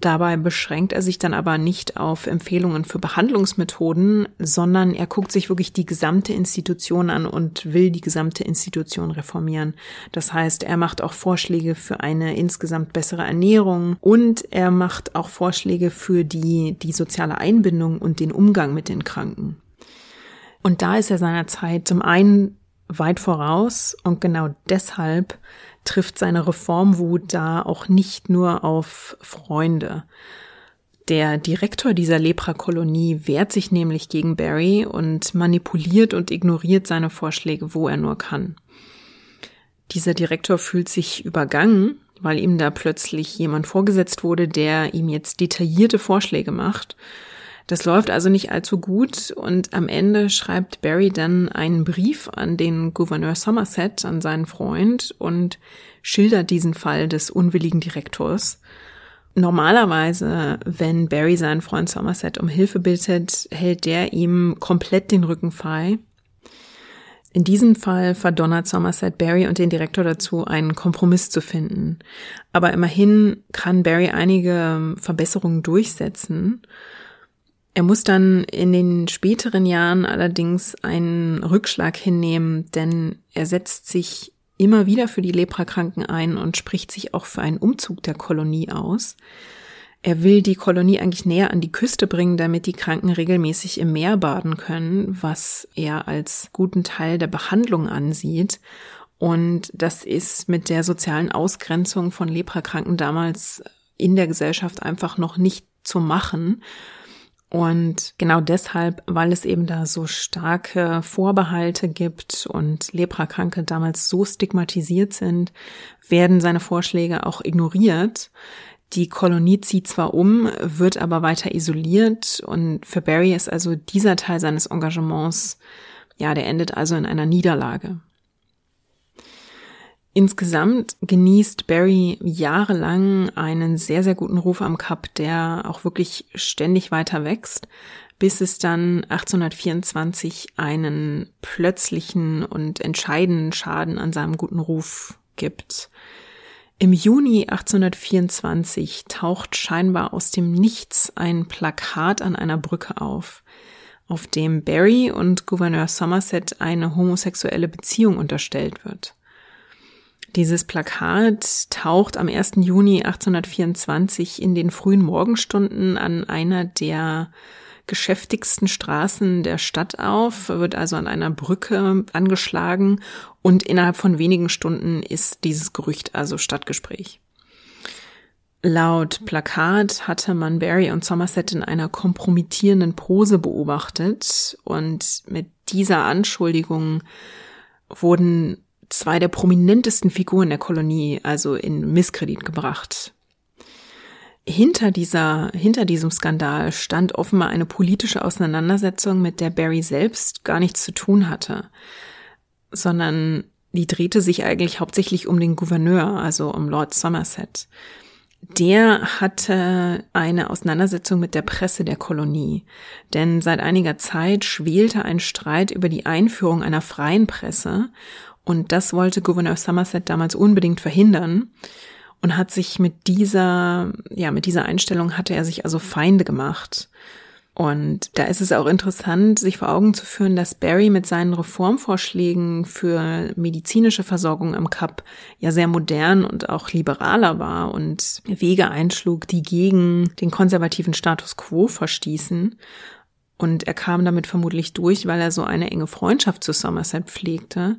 Dabei beschränkt er sich dann aber nicht auf Empfehlungen für Behandlungsmethoden, sondern er guckt sich wirklich die gesamte Institution an und will die gesamte Institution reformieren. Das heißt, er macht auch Vorschläge für eine insgesamt bessere Ernährung und er macht auch Vorschläge für die, die soziale Einbindung und den Umgang mit den Kranken. Und da ist er seiner Zeit zum einen weit voraus und genau deshalb trifft seine Reformwut da auch nicht nur auf Freunde. Der Direktor dieser Leprakolonie wehrt sich nämlich gegen Barry und manipuliert und ignoriert seine Vorschläge, wo er nur kann. Dieser Direktor fühlt sich übergangen, weil ihm da plötzlich jemand vorgesetzt wurde, der ihm jetzt detaillierte Vorschläge macht das läuft also nicht allzu gut und am Ende schreibt Barry dann einen Brief an den Gouverneur Somerset, an seinen Freund und schildert diesen Fall des unwilligen Direktors. Normalerweise, wenn Barry seinen Freund Somerset um Hilfe bittet, hält der ihm komplett den Rücken frei. In diesem Fall verdonnert Somerset Barry und den Direktor dazu, einen Kompromiss zu finden. Aber immerhin kann Barry einige Verbesserungen durchsetzen. Er muss dann in den späteren Jahren allerdings einen Rückschlag hinnehmen, denn er setzt sich immer wieder für die Leprakranken ein und spricht sich auch für einen Umzug der Kolonie aus. Er will die Kolonie eigentlich näher an die Küste bringen, damit die Kranken regelmäßig im Meer baden können, was er als guten Teil der Behandlung ansieht. Und das ist mit der sozialen Ausgrenzung von Leprakranken damals in der Gesellschaft einfach noch nicht zu machen. Und genau deshalb, weil es eben da so starke Vorbehalte gibt und Leprakranke damals so stigmatisiert sind, werden seine Vorschläge auch ignoriert. Die Kolonie zieht zwar um, wird aber weiter isoliert und für Barry ist also dieser Teil seines Engagements, ja, der endet also in einer Niederlage. Insgesamt genießt Barry jahrelang einen sehr, sehr guten Ruf am Cup, der auch wirklich ständig weiter wächst, bis es dann 1824 einen plötzlichen und entscheidenden Schaden an seinem guten Ruf gibt. Im Juni 1824 taucht scheinbar aus dem Nichts ein Plakat an einer Brücke auf, auf dem Barry und Gouverneur Somerset eine homosexuelle Beziehung unterstellt wird. Dieses Plakat taucht am 1. Juni 1824 in den frühen Morgenstunden an einer der geschäftigsten Straßen der Stadt auf, wird also an einer Brücke angeschlagen und innerhalb von wenigen Stunden ist dieses Gerücht also Stadtgespräch. Laut Plakat hatte man Barry und Somerset in einer kompromittierenden Pose beobachtet und mit dieser Anschuldigung wurden zwei der prominentesten Figuren der Kolonie also in Misskredit gebracht. Hinter dieser, hinter diesem Skandal stand offenbar eine politische Auseinandersetzung, mit der Barry selbst gar nichts zu tun hatte, sondern die drehte sich eigentlich hauptsächlich um den Gouverneur, also um Lord Somerset. Der hatte eine Auseinandersetzung mit der Presse der Kolonie, denn seit einiger Zeit schwelte ein Streit über die Einführung einer freien Presse und das wollte Gouverneur Somerset damals unbedingt verhindern und hat sich mit dieser, ja, mit dieser Einstellung hatte er sich also Feinde gemacht. Und da ist es auch interessant, sich vor Augen zu führen, dass Barry mit seinen Reformvorschlägen für medizinische Versorgung am Kap ja sehr modern und auch liberaler war und Wege einschlug, die gegen den konservativen Status quo verstießen. Und er kam damit vermutlich durch, weil er so eine enge Freundschaft zu Somerset pflegte.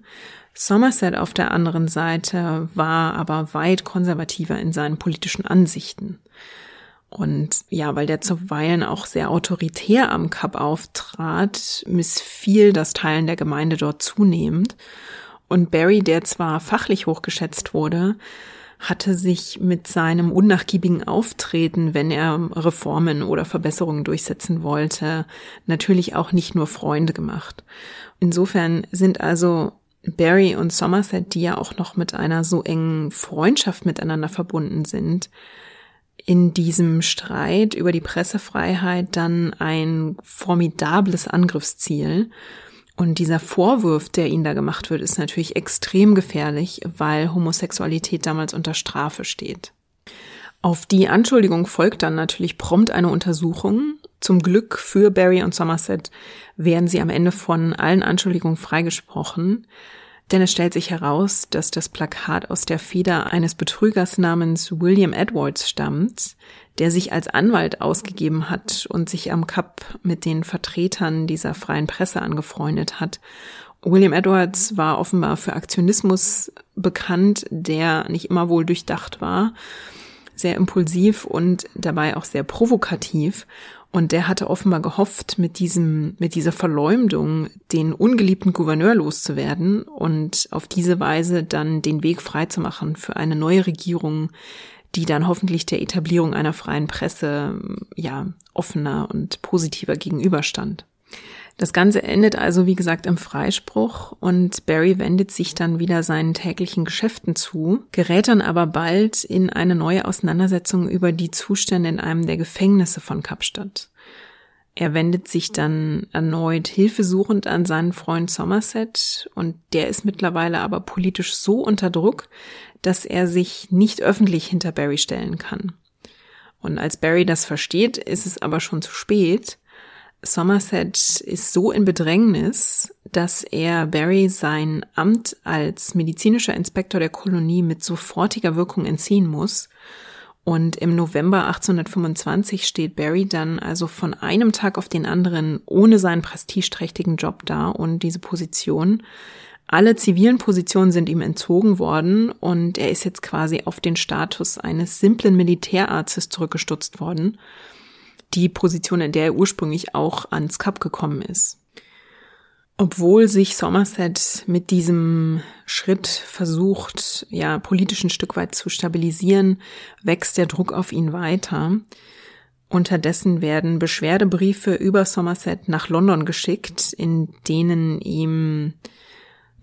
Somerset auf der anderen Seite war aber weit konservativer in seinen politischen Ansichten. Und ja, weil der zuweilen auch sehr autoritär am Kap auftrat, missfiel das Teilen der Gemeinde dort zunehmend. Und Barry, der zwar fachlich hochgeschätzt wurde, hatte sich mit seinem unnachgiebigen Auftreten, wenn er Reformen oder Verbesserungen durchsetzen wollte, natürlich auch nicht nur Freunde gemacht. Insofern sind also Barry und Somerset, die ja auch noch mit einer so engen Freundschaft miteinander verbunden sind, in diesem Streit über die Pressefreiheit dann ein formidables Angriffsziel. Und dieser Vorwurf, der ihnen da gemacht wird, ist natürlich extrem gefährlich, weil Homosexualität damals unter Strafe steht. Auf die Anschuldigung folgt dann natürlich prompt eine Untersuchung. Zum Glück für Barry und Somerset werden sie am Ende von allen Anschuldigungen freigesprochen. Denn es stellt sich heraus, dass das Plakat aus der Feder eines Betrügers namens William Edwards stammt, der sich als Anwalt ausgegeben hat und sich am Kap mit den Vertretern dieser freien Presse angefreundet hat. William Edwards war offenbar für Aktionismus bekannt, der nicht immer wohl durchdacht war, sehr impulsiv und dabei auch sehr provokativ. Und der hatte offenbar gehofft, mit diesem, mit dieser Verleumdung den ungeliebten Gouverneur loszuwerden und auf diese Weise dann den Weg freizumachen für eine neue Regierung, die dann hoffentlich der Etablierung einer freien Presse, ja, offener und positiver gegenüberstand. Das Ganze endet also, wie gesagt, im Freispruch und Barry wendet sich dann wieder seinen täglichen Geschäften zu, gerät dann aber bald in eine neue Auseinandersetzung über die Zustände in einem der Gefängnisse von Kapstadt. Er wendet sich dann erneut hilfesuchend an seinen Freund Somerset und der ist mittlerweile aber politisch so unter Druck, dass er sich nicht öffentlich hinter Barry stellen kann. Und als Barry das versteht, ist es aber schon zu spät. Somerset ist so in Bedrängnis, dass er Barry sein Amt als medizinischer Inspektor der Kolonie mit sofortiger Wirkung entziehen muss. Und im November 1825 steht Barry dann also von einem Tag auf den anderen ohne seinen prestigeträchtigen Job da und diese Position. Alle zivilen Positionen sind ihm entzogen worden und er ist jetzt quasi auf den Status eines simplen Militärarztes zurückgestutzt worden die Position, in der er ursprünglich auch ans Cup gekommen ist. Obwohl sich Somerset mit diesem Schritt versucht, ja, politisch ein Stück weit zu stabilisieren, wächst der Druck auf ihn weiter. Unterdessen werden Beschwerdebriefe über Somerset nach London geschickt, in denen ihm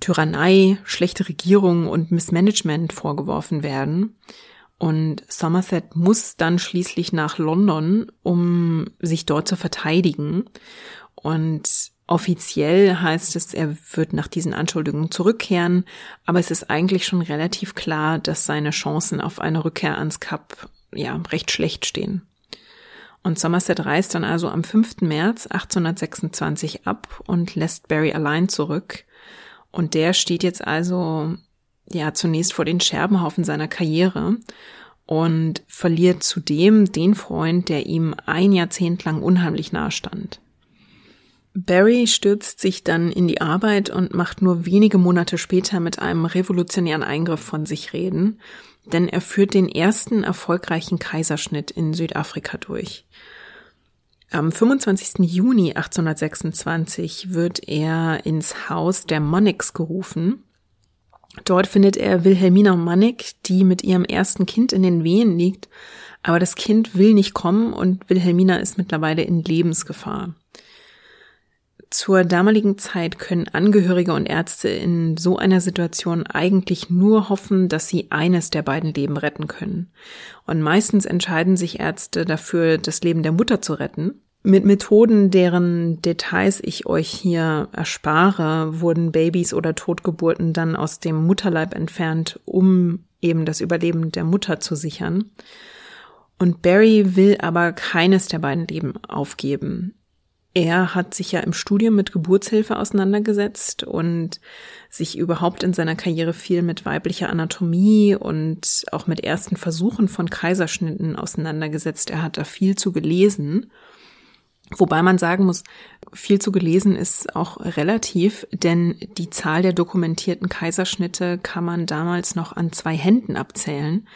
Tyrannei, schlechte Regierung und Missmanagement vorgeworfen werden. Und Somerset muss dann schließlich nach London, um sich dort zu verteidigen. Und offiziell heißt es, er wird nach diesen Anschuldigungen zurückkehren, aber es ist eigentlich schon relativ klar, dass seine Chancen auf eine Rückkehr ans Kap ja recht schlecht stehen. Und Somerset reist dann also am 5. März 1826 ab und lässt Barry allein zurück. Und der steht jetzt also ja zunächst vor den Scherbenhaufen seiner Karriere und verliert zudem den Freund, der ihm ein Jahrzehnt lang unheimlich nahe stand. Barry stürzt sich dann in die Arbeit und macht nur wenige Monate später mit einem revolutionären Eingriff von sich reden, denn er führt den ersten erfolgreichen Kaiserschnitt in Südafrika durch. Am 25. Juni 1826 wird er ins Haus der Monnicks gerufen. Dort findet er Wilhelmina Monnick, die mit ihrem ersten Kind in den Wehen liegt, aber das Kind will nicht kommen und Wilhelmina ist mittlerweile in Lebensgefahr. Zur damaligen Zeit können Angehörige und Ärzte in so einer Situation eigentlich nur hoffen, dass sie eines der beiden Leben retten können. Und meistens entscheiden sich Ärzte dafür, das Leben der Mutter zu retten. Mit Methoden, deren Details ich euch hier erspare, wurden Babys oder Totgeburten dann aus dem Mutterleib entfernt, um eben das Überleben der Mutter zu sichern. Und Barry will aber keines der beiden Leben aufgeben. Er hat sich ja im Studium mit Geburtshilfe auseinandergesetzt und sich überhaupt in seiner Karriere viel mit weiblicher Anatomie und auch mit ersten Versuchen von Kaiserschnitten auseinandergesetzt. Er hat da viel zu gelesen. Wobei man sagen muss, viel zu gelesen ist auch relativ, denn die Zahl der dokumentierten Kaiserschnitte kann man damals noch an zwei Händen abzählen.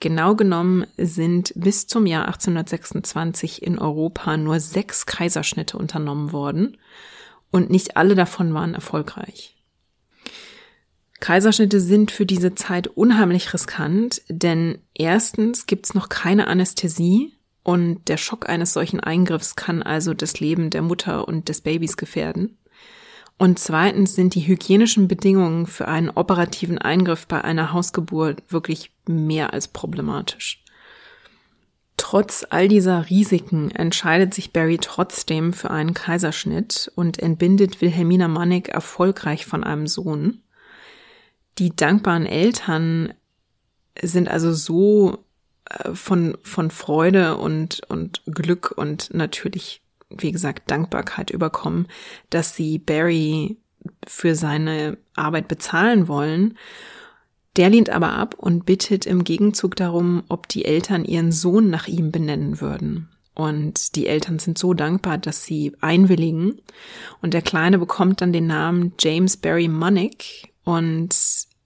Genau genommen sind bis zum Jahr 1826 in Europa nur sechs Kaiserschnitte unternommen worden und nicht alle davon waren erfolgreich. Kaiserschnitte sind für diese Zeit unheimlich riskant, denn erstens gibt's noch keine Anästhesie und der Schock eines solchen Eingriffs kann also das Leben der Mutter und des Babys gefährden. Und zweitens sind die hygienischen Bedingungen für einen operativen Eingriff bei einer Hausgeburt wirklich mehr als problematisch. Trotz all dieser Risiken entscheidet sich Barry trotzdem für einen Kaiserschnitt und entbindet Wilhelmina Mannig erfolgreich von einem Sohn. Die dankbaren Eltern sind also so von, von Freude und, und Glück und natürlich wie gesagt, Dankbarkeit überkommen, dass sie Barry für seine Arbeit bezahlen wollen. Der lehnt aber ab und bittet im Gegenzug darum, ob die Eltern ihren Sohn nach ihm benennen würden. Und die Eltern sind so dankbar, dass sie einwilligen. Und der Kleine bekommt dann den Namen James Barry Monnick und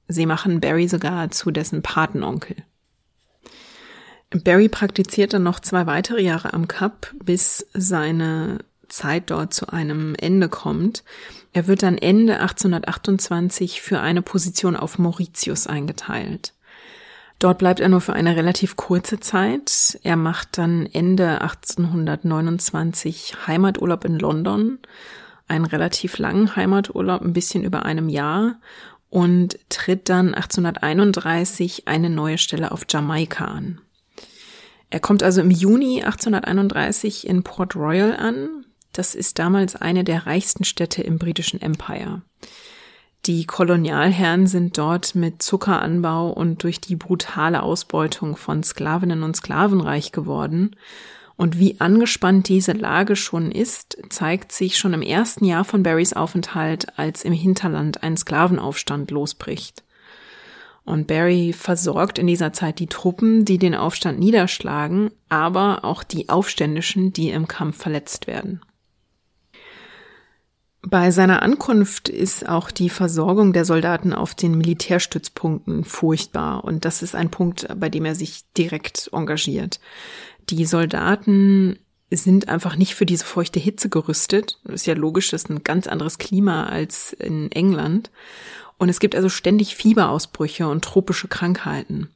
sie machen Barry sogar zu dessen Patenonkel. Barry praktizierte noch zwei weitere Jahre am Kap, bis seine Zeit dort zu einem Ende kommt. Er wird dann Ende 1828 für eine Position auf Mauritius eingeteilt. Dort bleibt er nur für eine relativ kurze Zeit. Er macht dann Ende 1829 Heimaturlaub in London, einen relativ langen Heimaturlaub, ein bisschen über einem Jahr und tritt dann 1831 eine neue Stelle auf Jamaika an. Er kommt also im Juni 1831 in Port Royal an. Das ist damals eine der reichsten Städte im britischen Empire. Die Kolonialherren sind dort mit Zuckeranbau und durch die brutale Ausbeutung von Sklavinnen und Sklaven reich geworden. Und wie angespannt diese Lage schon ist, zeigt sich schon im ersten Jahr von Barrys Aufenthalt, als im Hinterland ein Sklavenaufstand losbricht. Und Barry versorgt in dieser Zeit die Truppen, die den Aufstand niederschlagen, aber auch die Aufständischen, die im Kampf verletzt werden. Bei seiner Ankunft ist auch die Versorgung der Soldaten auf den Militärstützpunkten furchtbar und das ist ein Punkt, bei dem er sich direkt engagiert. Die Soldaten sind einfach nicht für diese feuchte Hitze gerüstet. Ist ja logisch, das ist ein ganz anderes Klima als in England. Und es gibt also ständig Fieberausbrüche und tropische Krankheiten.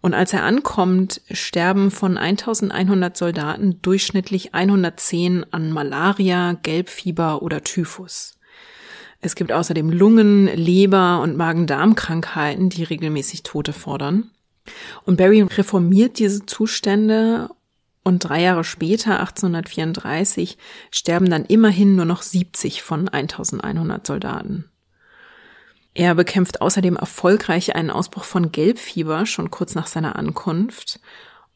Und als er ankommt, sterben von 1100 Soldaten durchschnittlich 110 an Malaria, Gelbfieber oder Typhus. Es gibt außerdem Lungen-, Leber- und Magen-Darm-Krankheiten, die regelmäßig Tote fordern. Und Barry reformiert diese Zustände und drei Jahre später, 1834, sterben dann immerhin nur noch 70 von 1100 Soldaten. Er bekämpft außerdem erfolgreich einen Ausbruch von Gelbfieber schon kurz nach seiner Ankunft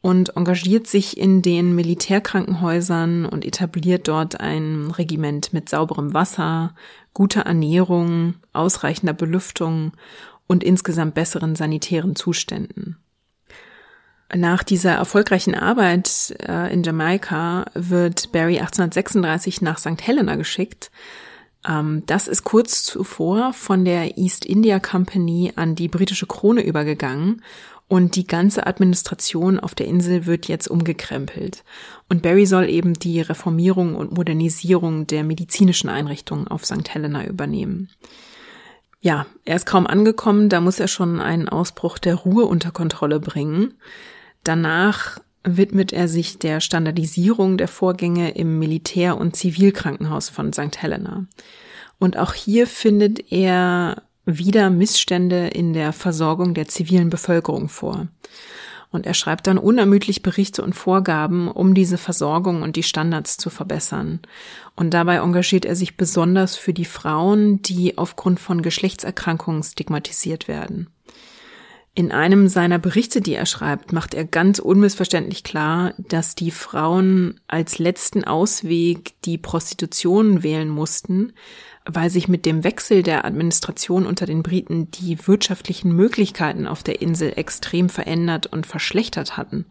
und engagiert sich in den Militärkrankenhäusern und etabliert dort ein Regiment mit sauberem Wasser, guter Ernährung, ausreichender Belüftung und insgesamt besseren sanitären Zuständen. Nach dieser erfolgreichen Arbeit äh, in Jamaika wird Barry 1836 nach St. Helena geschickt. Ähm, das ist kurz zuvor von der East India Company an die britische Krone übergegangen und die ganze Administration auf der Insel wird jetzt umgekrempelt. Und Barry soll eben die Reformierung und Modernisierung der medizinischen Einrichtungen auf St. Helena übernehmen. Ja, er ist kaum angekommen, da muss er schon einen Ausbruch der Ruhe unter Kontrolle bringen. Danach widmet er sich der Standardisierung der Vorgänge im Militär- und Zivilkrankenhaus von St. Helena. Und auch hier findet er wieder Missstände in der Versorgung der zivilen Bevölkerung vor. Und er schreibt dann unermüdlich Berichte und Vorgaben, um diese Versorgung und die Standards zu verbessern. Und dabei engagiert er sich besonders für die Frauen, die aufgrund von Geschlechtserkrankungen stigmatisiert werden. In einem seiner Berichte, die er schreibt, macht er ganz unmissverständlich klar, dass die Frauen als letzten Ausweg die Prostitution wählen mussten, weil sich mit dem Wechsel der Administration unter den Briten die wirtschaftlichen Möglichkeiten auf der Insel extrem verändert und verschlechtert hatten.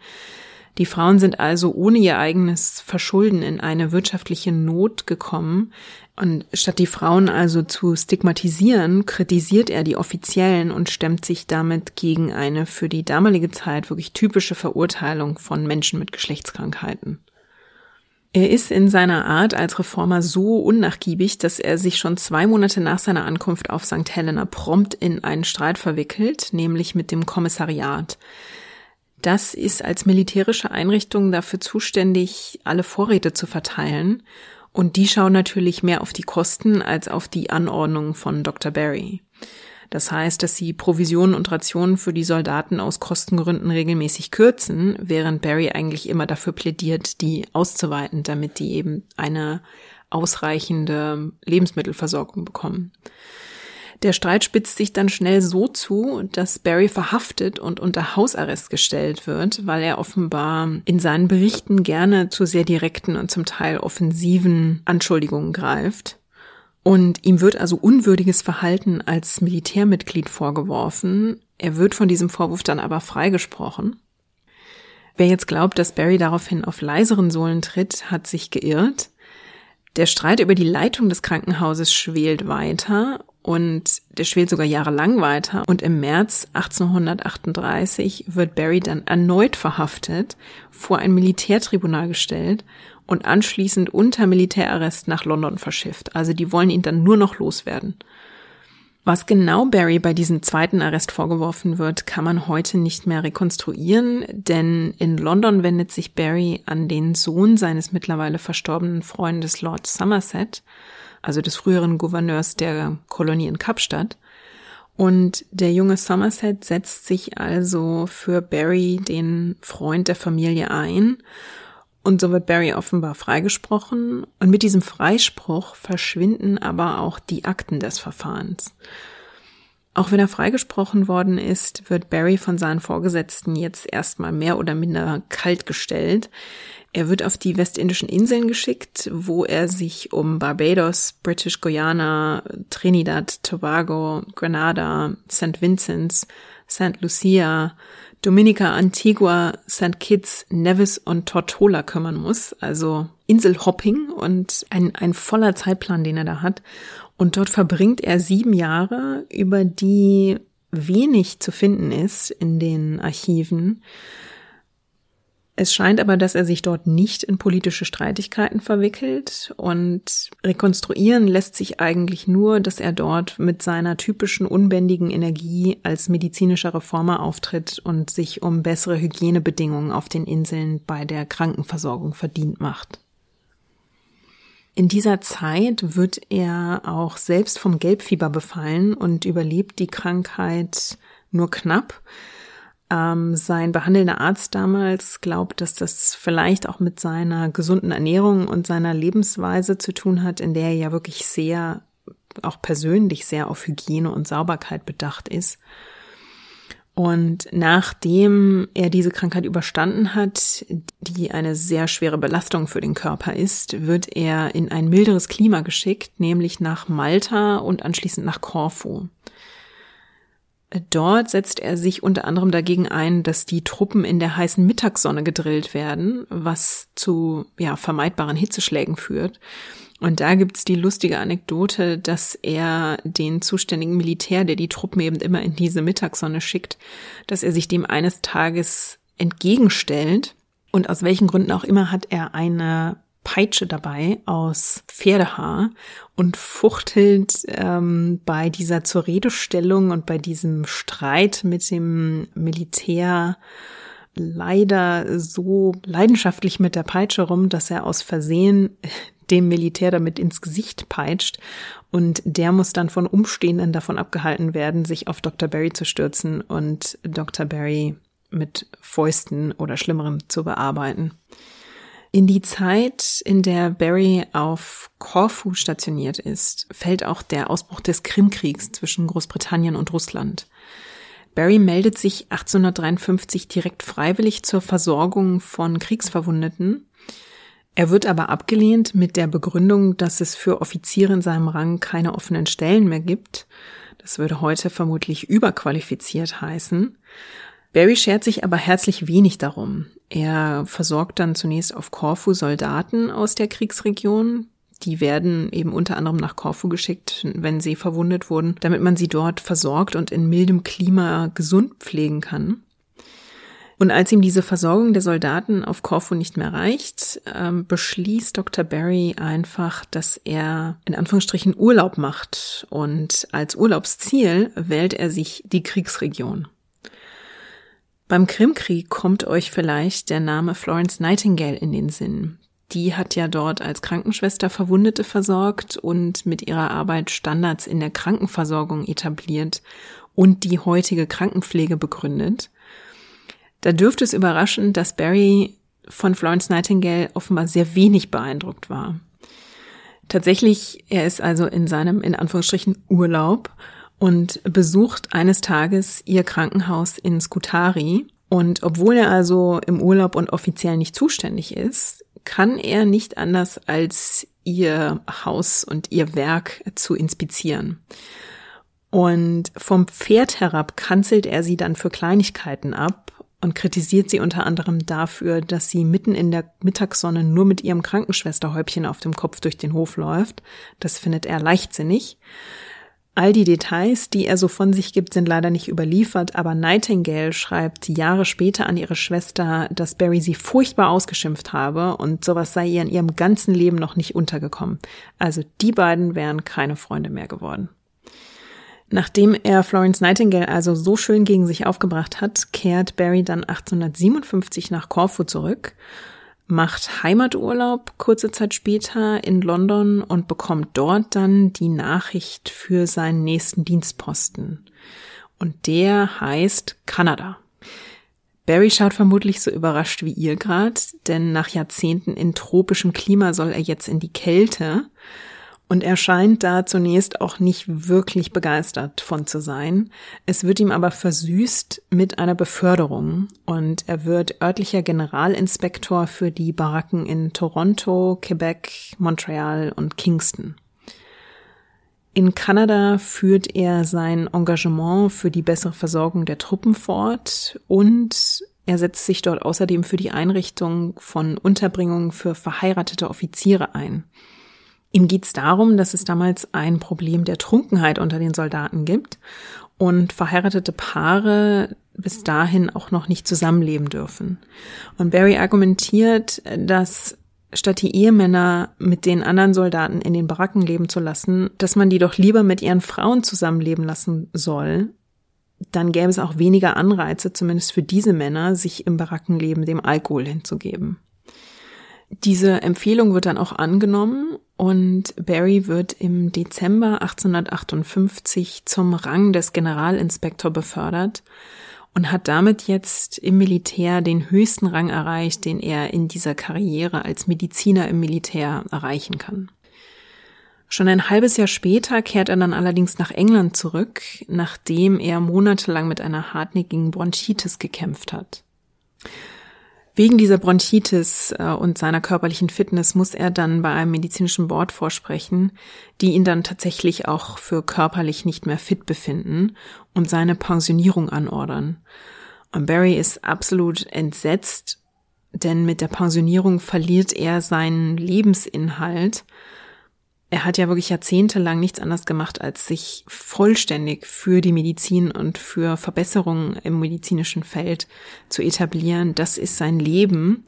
Die Frauen sind also ohne ihr eigenes Verschulden in eine wirtschaftliche Not gekommen, und statt die Frauen also zu stigmatisieren, kritisiert er die Offiziellen und stemmt sich damit gegen eine für die damalige Zeit wirklich typische Verurteilung von Menschen mit Geschlechtskrankheiten. Er ist in seiner Art als Reformer so unnachgiebig, dass er sich schon zwei Monate nach seiner Ankunft auf St. Helena prompt in einen Streit verwickelt, nämlich mit dem Kommissariat. Das ist als militärische Einrichtung dafür zuständig, alle Vorräte zu verteilen und die schauen natürlich mehr auf die Kosten als auf die Anordnung von Dr. Barry. Das heißt, dass sie Provisionen und Rationen für die Soldaten aus Kostengründen regelmäßig kürzen, während Barry eigentlich immer dafür plädiert, die auszuweiten, damit die eben eine ausreichende Lebensmittelversorgung bekommen. Der Streit spitzt sich dann schnell so zu, dass Barry verhaftet und unter Hausarrest gestellt wird, weil er offenbar in seinen Berichten gerne zu sehr direkten und zum Teil offensiven Anschuldigungen greift. Und ihm wird also unwürdiges Verhalten als Militärmitglied vorgeworfen. Er wird von diesem Vorwurf dann aber freigesprochen. Wer jetzt glaubt, dass Barry daraufhin auf leiseren Sohlen tritt, hat sich geirrt. Der Streit über die Leitung des Krankenhauses schwelt weiter und der schwelt sogar jahrelang weiter. Und im März 1838 wird Barry dann erneut verhaftet, vor ein Militärtribunal gestellt und anschließend unter Militärarrest nach London verschifft. Also die wollen ihn dann nur noch loswerden. Was genau Barry bei diesem zweiten Arrest vorgeworfen wird, kann man heute nicht mehr rekonstruieren, denn in London wendet sich Barry an den Sohn seines mittlerweile verstorbenen Freundes Lord Somerset also des früheren Gouverneurs der Kolonie in Kapstadt. Und der junge Somerset setzt sich also für Barry, den Freund der Familie, ein. Und so wird Barry offenbar freigesprochen. Und mit diesem Freispruch verschwinden aber auch die Akten des Verfahrens. Auch wenn er freigesprochen worden ist, wird Barry von seinen Vorgesetzten jetzt erstmal mehr oder minder kalt gestellt. Er wird auf die westindischen Inseln geschickt, wo er sich um Barbados, British Guiana, Trinidad, Tobago, Grenada, St. Vincent, St. Lucia, Dominica, Antigua, St. Kitts, Nevis und Tortola kümmern muss, also Inselhopping und ein, ein voller Zeitplan, den er da hat. Und dort verbringt er sieben Jahre, über die wenig zu finden ist in den Archiven. Es scheint aber, dass er sich dort nicht in politische Streitigkeiten verwickelt und rekonstruieren lässt sich eigentlich nur, dass er dort mit seiner typischen unbändigen Energie als medizinischer Reformer auftritt und sich um bessere Hygienebedingungen auf den Inseln bei der Krankenversorgung verdient macht. In dieser Zeit wird er auch selbst vom Gelbfieber befallen und überlebt die Krankheit nur knapp. Ähm, sein behandelnder Arzt damals glaubt, dass das vielleicht auch mit seiner gesunden Ernährung und seiner Lebensweise zu tun hat, in der er ja wirklich sehr, auch persönlich sehr auf Hygiene und Sauberkeit bedacht ist. Und nachdem er diese Krankheit überstanden hat, die eine sehr schwere Belastung für den Körper ist, wird er in ein milderes Klima geschickt, nämlich nach Malta und anschließend nach Korfu. Dort setzt er sich unter anderem dagegen ein, dass die Truppen in der heißen Mittagssonne gedrillt werden, was zu ja, vermeidbaren Hitzeschlägen führt. Und da gibt's die lustige Anekdote, dass er den zuständigen Militär, der die Truppen eben immer in diese Mittagssonne schickt, dass er sich dem eines Tages entgegenstellt. Und aus welchen Gründen auch immer hat er eine Peitsche dabei aus Pferdehaar und fuchtelt ähm, bei dieser zur Redestellung und bei diesem Streit mit dem Militär leider so leidenschaftlich mit der Peitsche rum, dass er aus Versehen dem Militär damit ins Gesicht peitscht und der muss dann von Umstehenden davon abgehalten werden, sich auf Dr. Barry zu stürzen und Dr. Barry mit Fäusten oder Schlimmerem zu bearbeiten. In die Zeit, in der Barry auf Korfu stationiert ist, fällt auch der Ausbruch des Krimkriegs zwischen Großbritannien und Russland. Barry meldet sich 1853 direkt freiwillig zur Versorgung von Kriegsverwundeten er wird aber abgelehnt mit der Begründung, dass es für Offiziere in seinem Rang keine offenen Stellen mehr gibt. Das würde heute vermutlich überqualifiziert heißen. Barry schert sich aber herzlich wenig darum. Er versorgt dann zunächst auf Korfu Soldaten aus der Kriegsregion. Die werden eben unter anderem nach Korfu geschickt, wenn sie verwundet wurden, damit man sie dort versorgt und in mildem Klima gesund pflegen kann. Und als ihm diese Versorgung der Soldaten auf Korfu nicht mehr reicht, ähm, beschließt Dr. Barry einfach, dass er in Anführungsstrichen Urlaub macht. Und als Urlaubsziel wählt er sich die Kriegsregion. Beim Krimkrieg kommt euch vielleicht der Name Florence Nightingale in den Sinn. Die hat ja dort als Krankenschwester Verwundete versorgt und mit ihrer Arbeit Standards in der Krankenversorgung etabliert und die heutige Krankenpflege begründet. Da dürfte es überraschen, dass Barry von Florence Nightingale offenbar sehr wenig beeindruckt war. Tatsächlich, er ist also in seinem, in Anführungsstrichen, Urlaub und besucht eines Tages ihr Krankenhaus in Skutari. Und obwohl er also im Urlaub und offiziell nicht zuständig ist, kann er nicht anders als ihr Haus und ihr Werk zu inspizieren. Und vom Pferd herab kanzelt er sie dann für Kleinigkeiten ab und kritisiert sie unter anderem dafür, dass sie mitten in der Mittagssonne nur mit ihrem Krankenschwesterhäubchen auf dem Kopf durch den Hof läuft. Das findet er leichtsinnig. All die Details, die er so von sich gibt, sind leider nicht überliefert, aber Nightingale schreibt Jahre später an ihre Schwester, dass Barry sie furchtbar ausgeschimpft habe und sowas sei ihr in ihrem ganzen Leben noch nicht untergekommen. Also die beiden wären keine Freunde mehr geworden. Nachdem er Florence Nightingale also so schön gegen sich aufgebracht hat, kehrt Barry dann 1857 nach Korfu zurück, macht Heimaturlaub kurze Zeit später in London und bekommt dort dann die Nachricht für seinen nächsten Dienstposten. Und der heißt Kanada. Barry schaut vermutlich so überrascht wie ihr grad, denn nach Jahrzehnten in tropischem Klima soll er jetzt in die Kälte und er scheint da zunächst auch nicht wirklich begeistert von zu sein. Es wird ihm aber versüßt mit einer Beförderung und er wird örtlicher Generalinspektor für die Baracken in Toronto, Quebec, Montreal und Kingston. In Kanada führt er sein Engagement für die bessere Versorgung der Truppen fort und er setzt sich dort außerdem für die Einrichtung von Unterbringungen für verheiratete Offiziere ein. Ihm geht es darum, dass es damals ein Problem der Trunkenheit unter den Soldaten gibt und verheiratete Paare bis dahin auch noch nicht zusammenleben dürfen. Und Barry argumentiert, dass statt die Ehemänner mit den anderen Soldaten in den Baracken leben zu lassen, dass man die doch lieber mit ihren Frauen zusammenleben lassen soll. Dann gäbe es auch weniger Anreize, zumindest für diese Männer, sich im Barackenleben dem Alkohol hinzugeben. Diese Empfehlung wird dann auch angenommen und Barry wird im Dezember 1858 zum Rang des Generalinspektor befördert und hat damit jetzt im Militär den höchsten Rang erreicht, den er in dieser Karriere als Mediziner im Militär erreichen kann. Schon ein halbes Jahr später kehrt er dann allerdings nach England zurück, nachdem er monatelang mit einer hartnäckigen Bronchitis gekämpft hat. Wegen dieser Bronchitis äh, und seiner körperlichen Fitness muss er dann bei einem medizinischen Board vorsprechen, die ihn dann tatsächlich auch für körperlich nicht mehr fit befinden und seine Pensionierung anordern. Und Barry ist absolut entsetzt, denn mit der Pensionierung verliert er seinen Lebensinhalt er hat ja wirklich jahrzehntelang nichts anderes gemacht, als sich vollständig für die Medizin und für Verbesserungen im medizinischen Feld zu etablieren. Das ist sein Leben.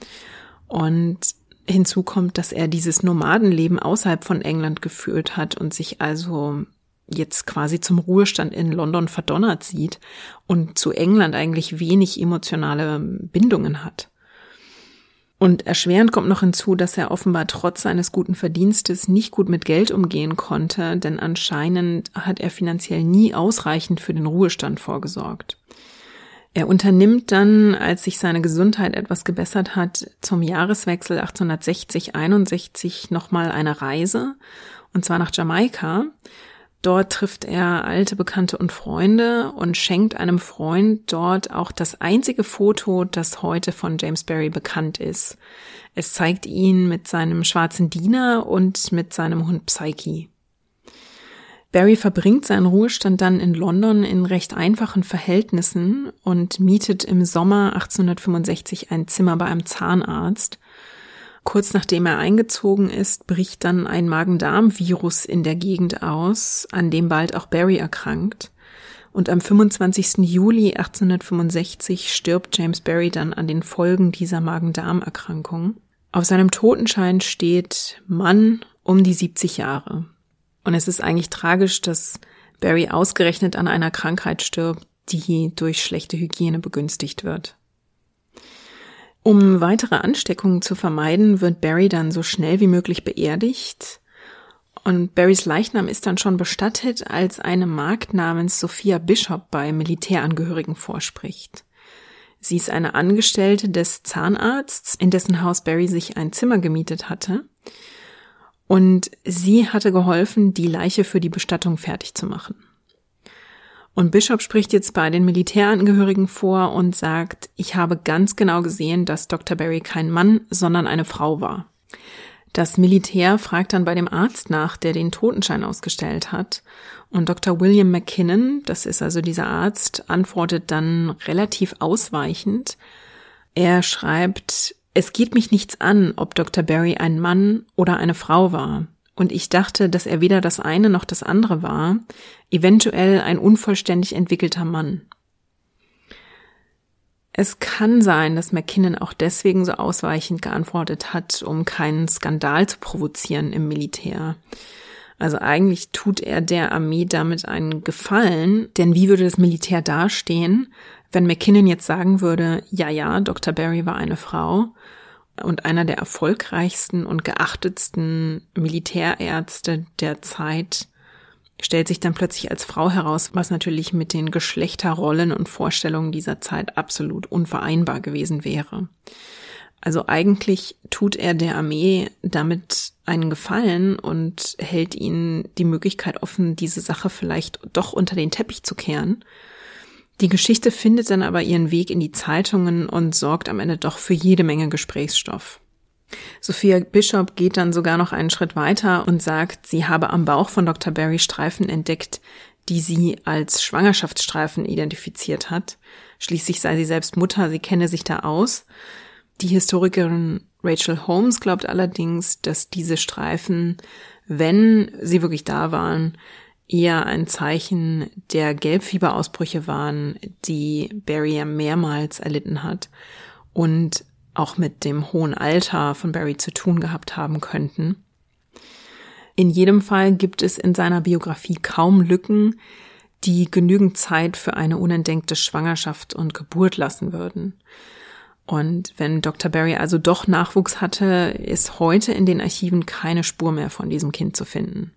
Und hinzu kommt, dass er dieses Nomadenleben außerhalb von England geführt hat und sich also jetzt quasi zum Ruhestand in London verdonnert sieht und zu England eigentlich wenig emotionale Bindungen hat. Und erschwerend kommt noch hinzu, dass er offenbar trotz seines guten Verdienstes nicht gut mit Geld umgehen konnte, denn anscheinend hat er finanziell nie ausreichend für den Ruhestand vorgesorgt. Er unternimmt dann, als sich seine Gesundheit etwas gebessert hat, zum Jahreswechsel 1860-61 nochmal eine Reise, und zwar nach Jamaika, Dort trifft er alte Bekannte und Freunde und schenkt einem Freund dort auch das einzige Foto, das heute von James Barry bekannt ist. Es zeigt ihn mit seinem schwarzen Diener und mit seinem Hund Psyche. Barry verbringt seinen Ruhestand dann in London in recht einfachen Verhältnissen und mietet im Sommer 1865 ein Zimmer bei einem Zahnarzt, Kurz nachdem er eingezogen ist, bricht dann ein Magen-Darm-Virus in der Gegend aus, an dem bald auch Barry erkrankt. Und am 25. Juli 1865 stirbt James Barry dann an den Folgen dieser Magen-Darm-Erkrankung. Auf seinem Totenschein steht Mann um die 70 Jahre. Und es ist eigentlich tragisch, dass Barry ausgerechnet an einer Krankheit stirbt, die durch schlechte Hygiene begünstigt wird. Um weitere Ansteckungen zu vermeiden, wird Barry dann so schnell wie möglich beerdigt. Und Barrys Leichnam ist dann schon bestattet, als eine Magd namens Sophia Bishop bei Militärangehörigen vorspricht. Sie ist eine Angestellte des Zahnarzts, in dessen Haus Barry sich ein Zimmer gemietet hatte. Und sie hatte geholfen, die Leiche für die Bestattung fertig zu machen. Und Bishop spricht jetzt bei den Militärangehörigen vor und sagt, ich habe ganz genau gesehen, dass Dr. Barry kein Mann, sondern eine Frau war. Das Militär fragt dann bei dem Arzt nach, der den Totenschein ausgestellt hat. Und Dr. William McKinnon, das ist also dieser Arzt, antwortet dann relativ ausweichend. Er schreibt, es geht mich nichts an, ob Dr. Barry ein Mann oder eine Frau war und ich dachte, dass er weder das eine noch das andere war, eventuell ein unvollständig entwickelter Mann. Es kann sein, dass McKinnon auch deswegen so ausweichend geantwortet hat, um keinen Skandal zu provozieren im Militär. Also eigentlich tut er der Armee damit einen Gefallen, denn wie würde das Militär dastehen, wenn McKinnon jetzt sagen würde, ja, ja, Dr. Barry war eine Frau und einer der erfolgreichsten und geachtetsten Militärärzte der Zeit stellt sich dann plötzlich als Frau heraus, was natürlich mit den Geschlechterrollen und Vorstellungen dieser Zeit absolut unvereinbar gewesen wäre. Also eigentlich tut er der Armee damit einen Gefallen und hält ihnen die Möglichkeit offen, diese Sache vielleicht doch unter den Teppich zu kehren die Geschichte findet dann aber ihren Weg in die Zeitungen und sorgt am Ende doch für jede Menge Gesprächsstoff. Sophia Bishop geht dann sogar noch einen Schritt weiter und sagt, sie habe am Bauch von Dr. Barry Streifen entdeckt, die sie als Schwangerschaftsstreifen identifiziert hat. Schließlich sei sie selbst Mutter, sie kenne sich da aus. Die Historikerin Rachel Holmes glaubt allerdings, dass diese Streifen, wenn sie wirklich da waren, eher ein Zeichen der Gelbfieberausbrüche waren, die Barry ja mehrmals erlitten hat und auch mit dem hohen Alter von Barry zu tun gehabt haben könnten. In jedem Fall gibt es in seiner Biografie kaum Lücken, die genügend Zeit für eine unentdeckte Schwangerschaft und Geburt lassen würden. Und wenn Dr. Barry also doch Nachwuchs hatte, ist heute in den Archiven keine Spur mehr von diesem Kind zu finden.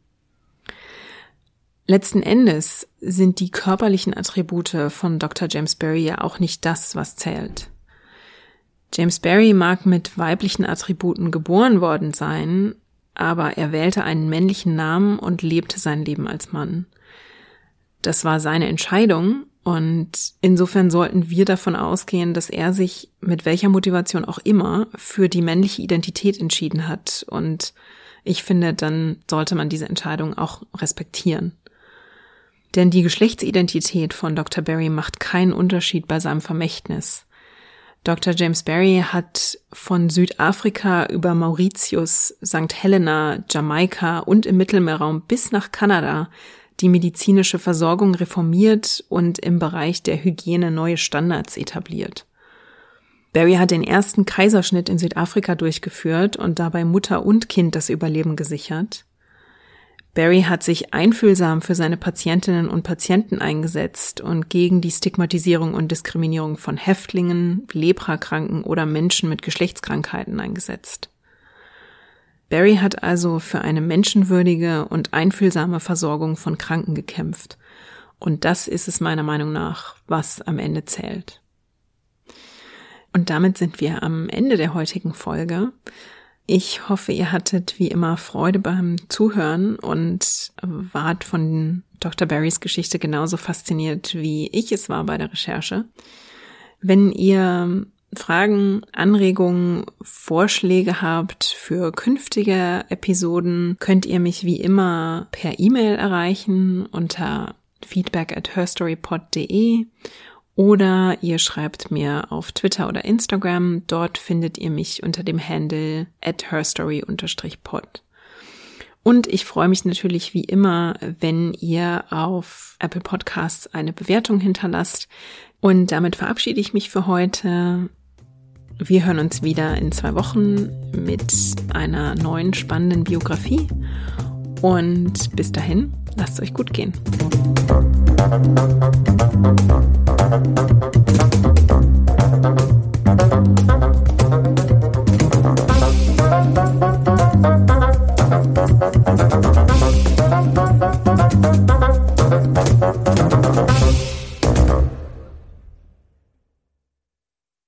Letzten Endes sind die körperlichen Attribute von Dr. James Barry ja auch nicht das, was zählt. James Barry mag mit weiblichen Attributen geboren worden sein, aber er wählte einen männlichen Namen und lebte sein Leben als Mann. Das war seine Entscheidung und insofern sollten wir davon ausgehen, dass er sich mit welcher Motivation auch immer für die männliche Identität entschieden hat und ich finde, dann sollte man diese Entscheidung auch respektieren. Denn die Geschlechtsidentität von Dr. Barry macht keinen Unterschied bei seinem Vermächtnis. Dr. James Barry hat von Südafrika über Mauritius, St. Helena, Jamaika und im Mittelmeerraum bis nach Kanada die medizinische Versorgung reformiert und im Bereich der Hygiene neue Standards etabliert. Barry hat den ersten Kaiserschnitt in Südafrika durchgeführt und dabei Mutter und Kind das Überleben gesichert. Barry hat sich einfühlsam für seine Patientinnen und Patienten eingesetzt und gegen die Stigmatisierung und Diskriminierung von Häftlingen, Leprakranken oder Menschen mit Geschlechtskrankheiten eingesetzt. Barry hat also für eine menschenwürdige und einfühlsame Versorgung von Kranken gekämpft. Und das ist es meiner Meinung nach, was am Ende zählt. Und damit sind wir am Ende der heutigen Folge. Ich hoffe, ihr hattet wie immer Freude beim Zuhören und wart von Dr. Barrys Geschichte genauso fasziniert, wie ich es war bei der Recherche. Wenn ihr Fragen, Anregungen, Vorschläge habt für künftige Episoden, könnt ihr mich wie immer per E-Mail erreichen unter feedback at herstorypod.de oder ihr schreibt mir auf Twitter oder Instagram. Dort findet ihr mich unter dem Handle at herstory-pod. Und ich freue mich natürlich wie immer, wenn ihr auf Apple Podcasts eine Bewertung hinterlasst. Und damit verabschiede ich mich für heute. Wir hören uns wieder in zwei Wochen mit einer neuen spannenden Biografie. Und bis dahin, lasst es euch gut gehen. Thank you.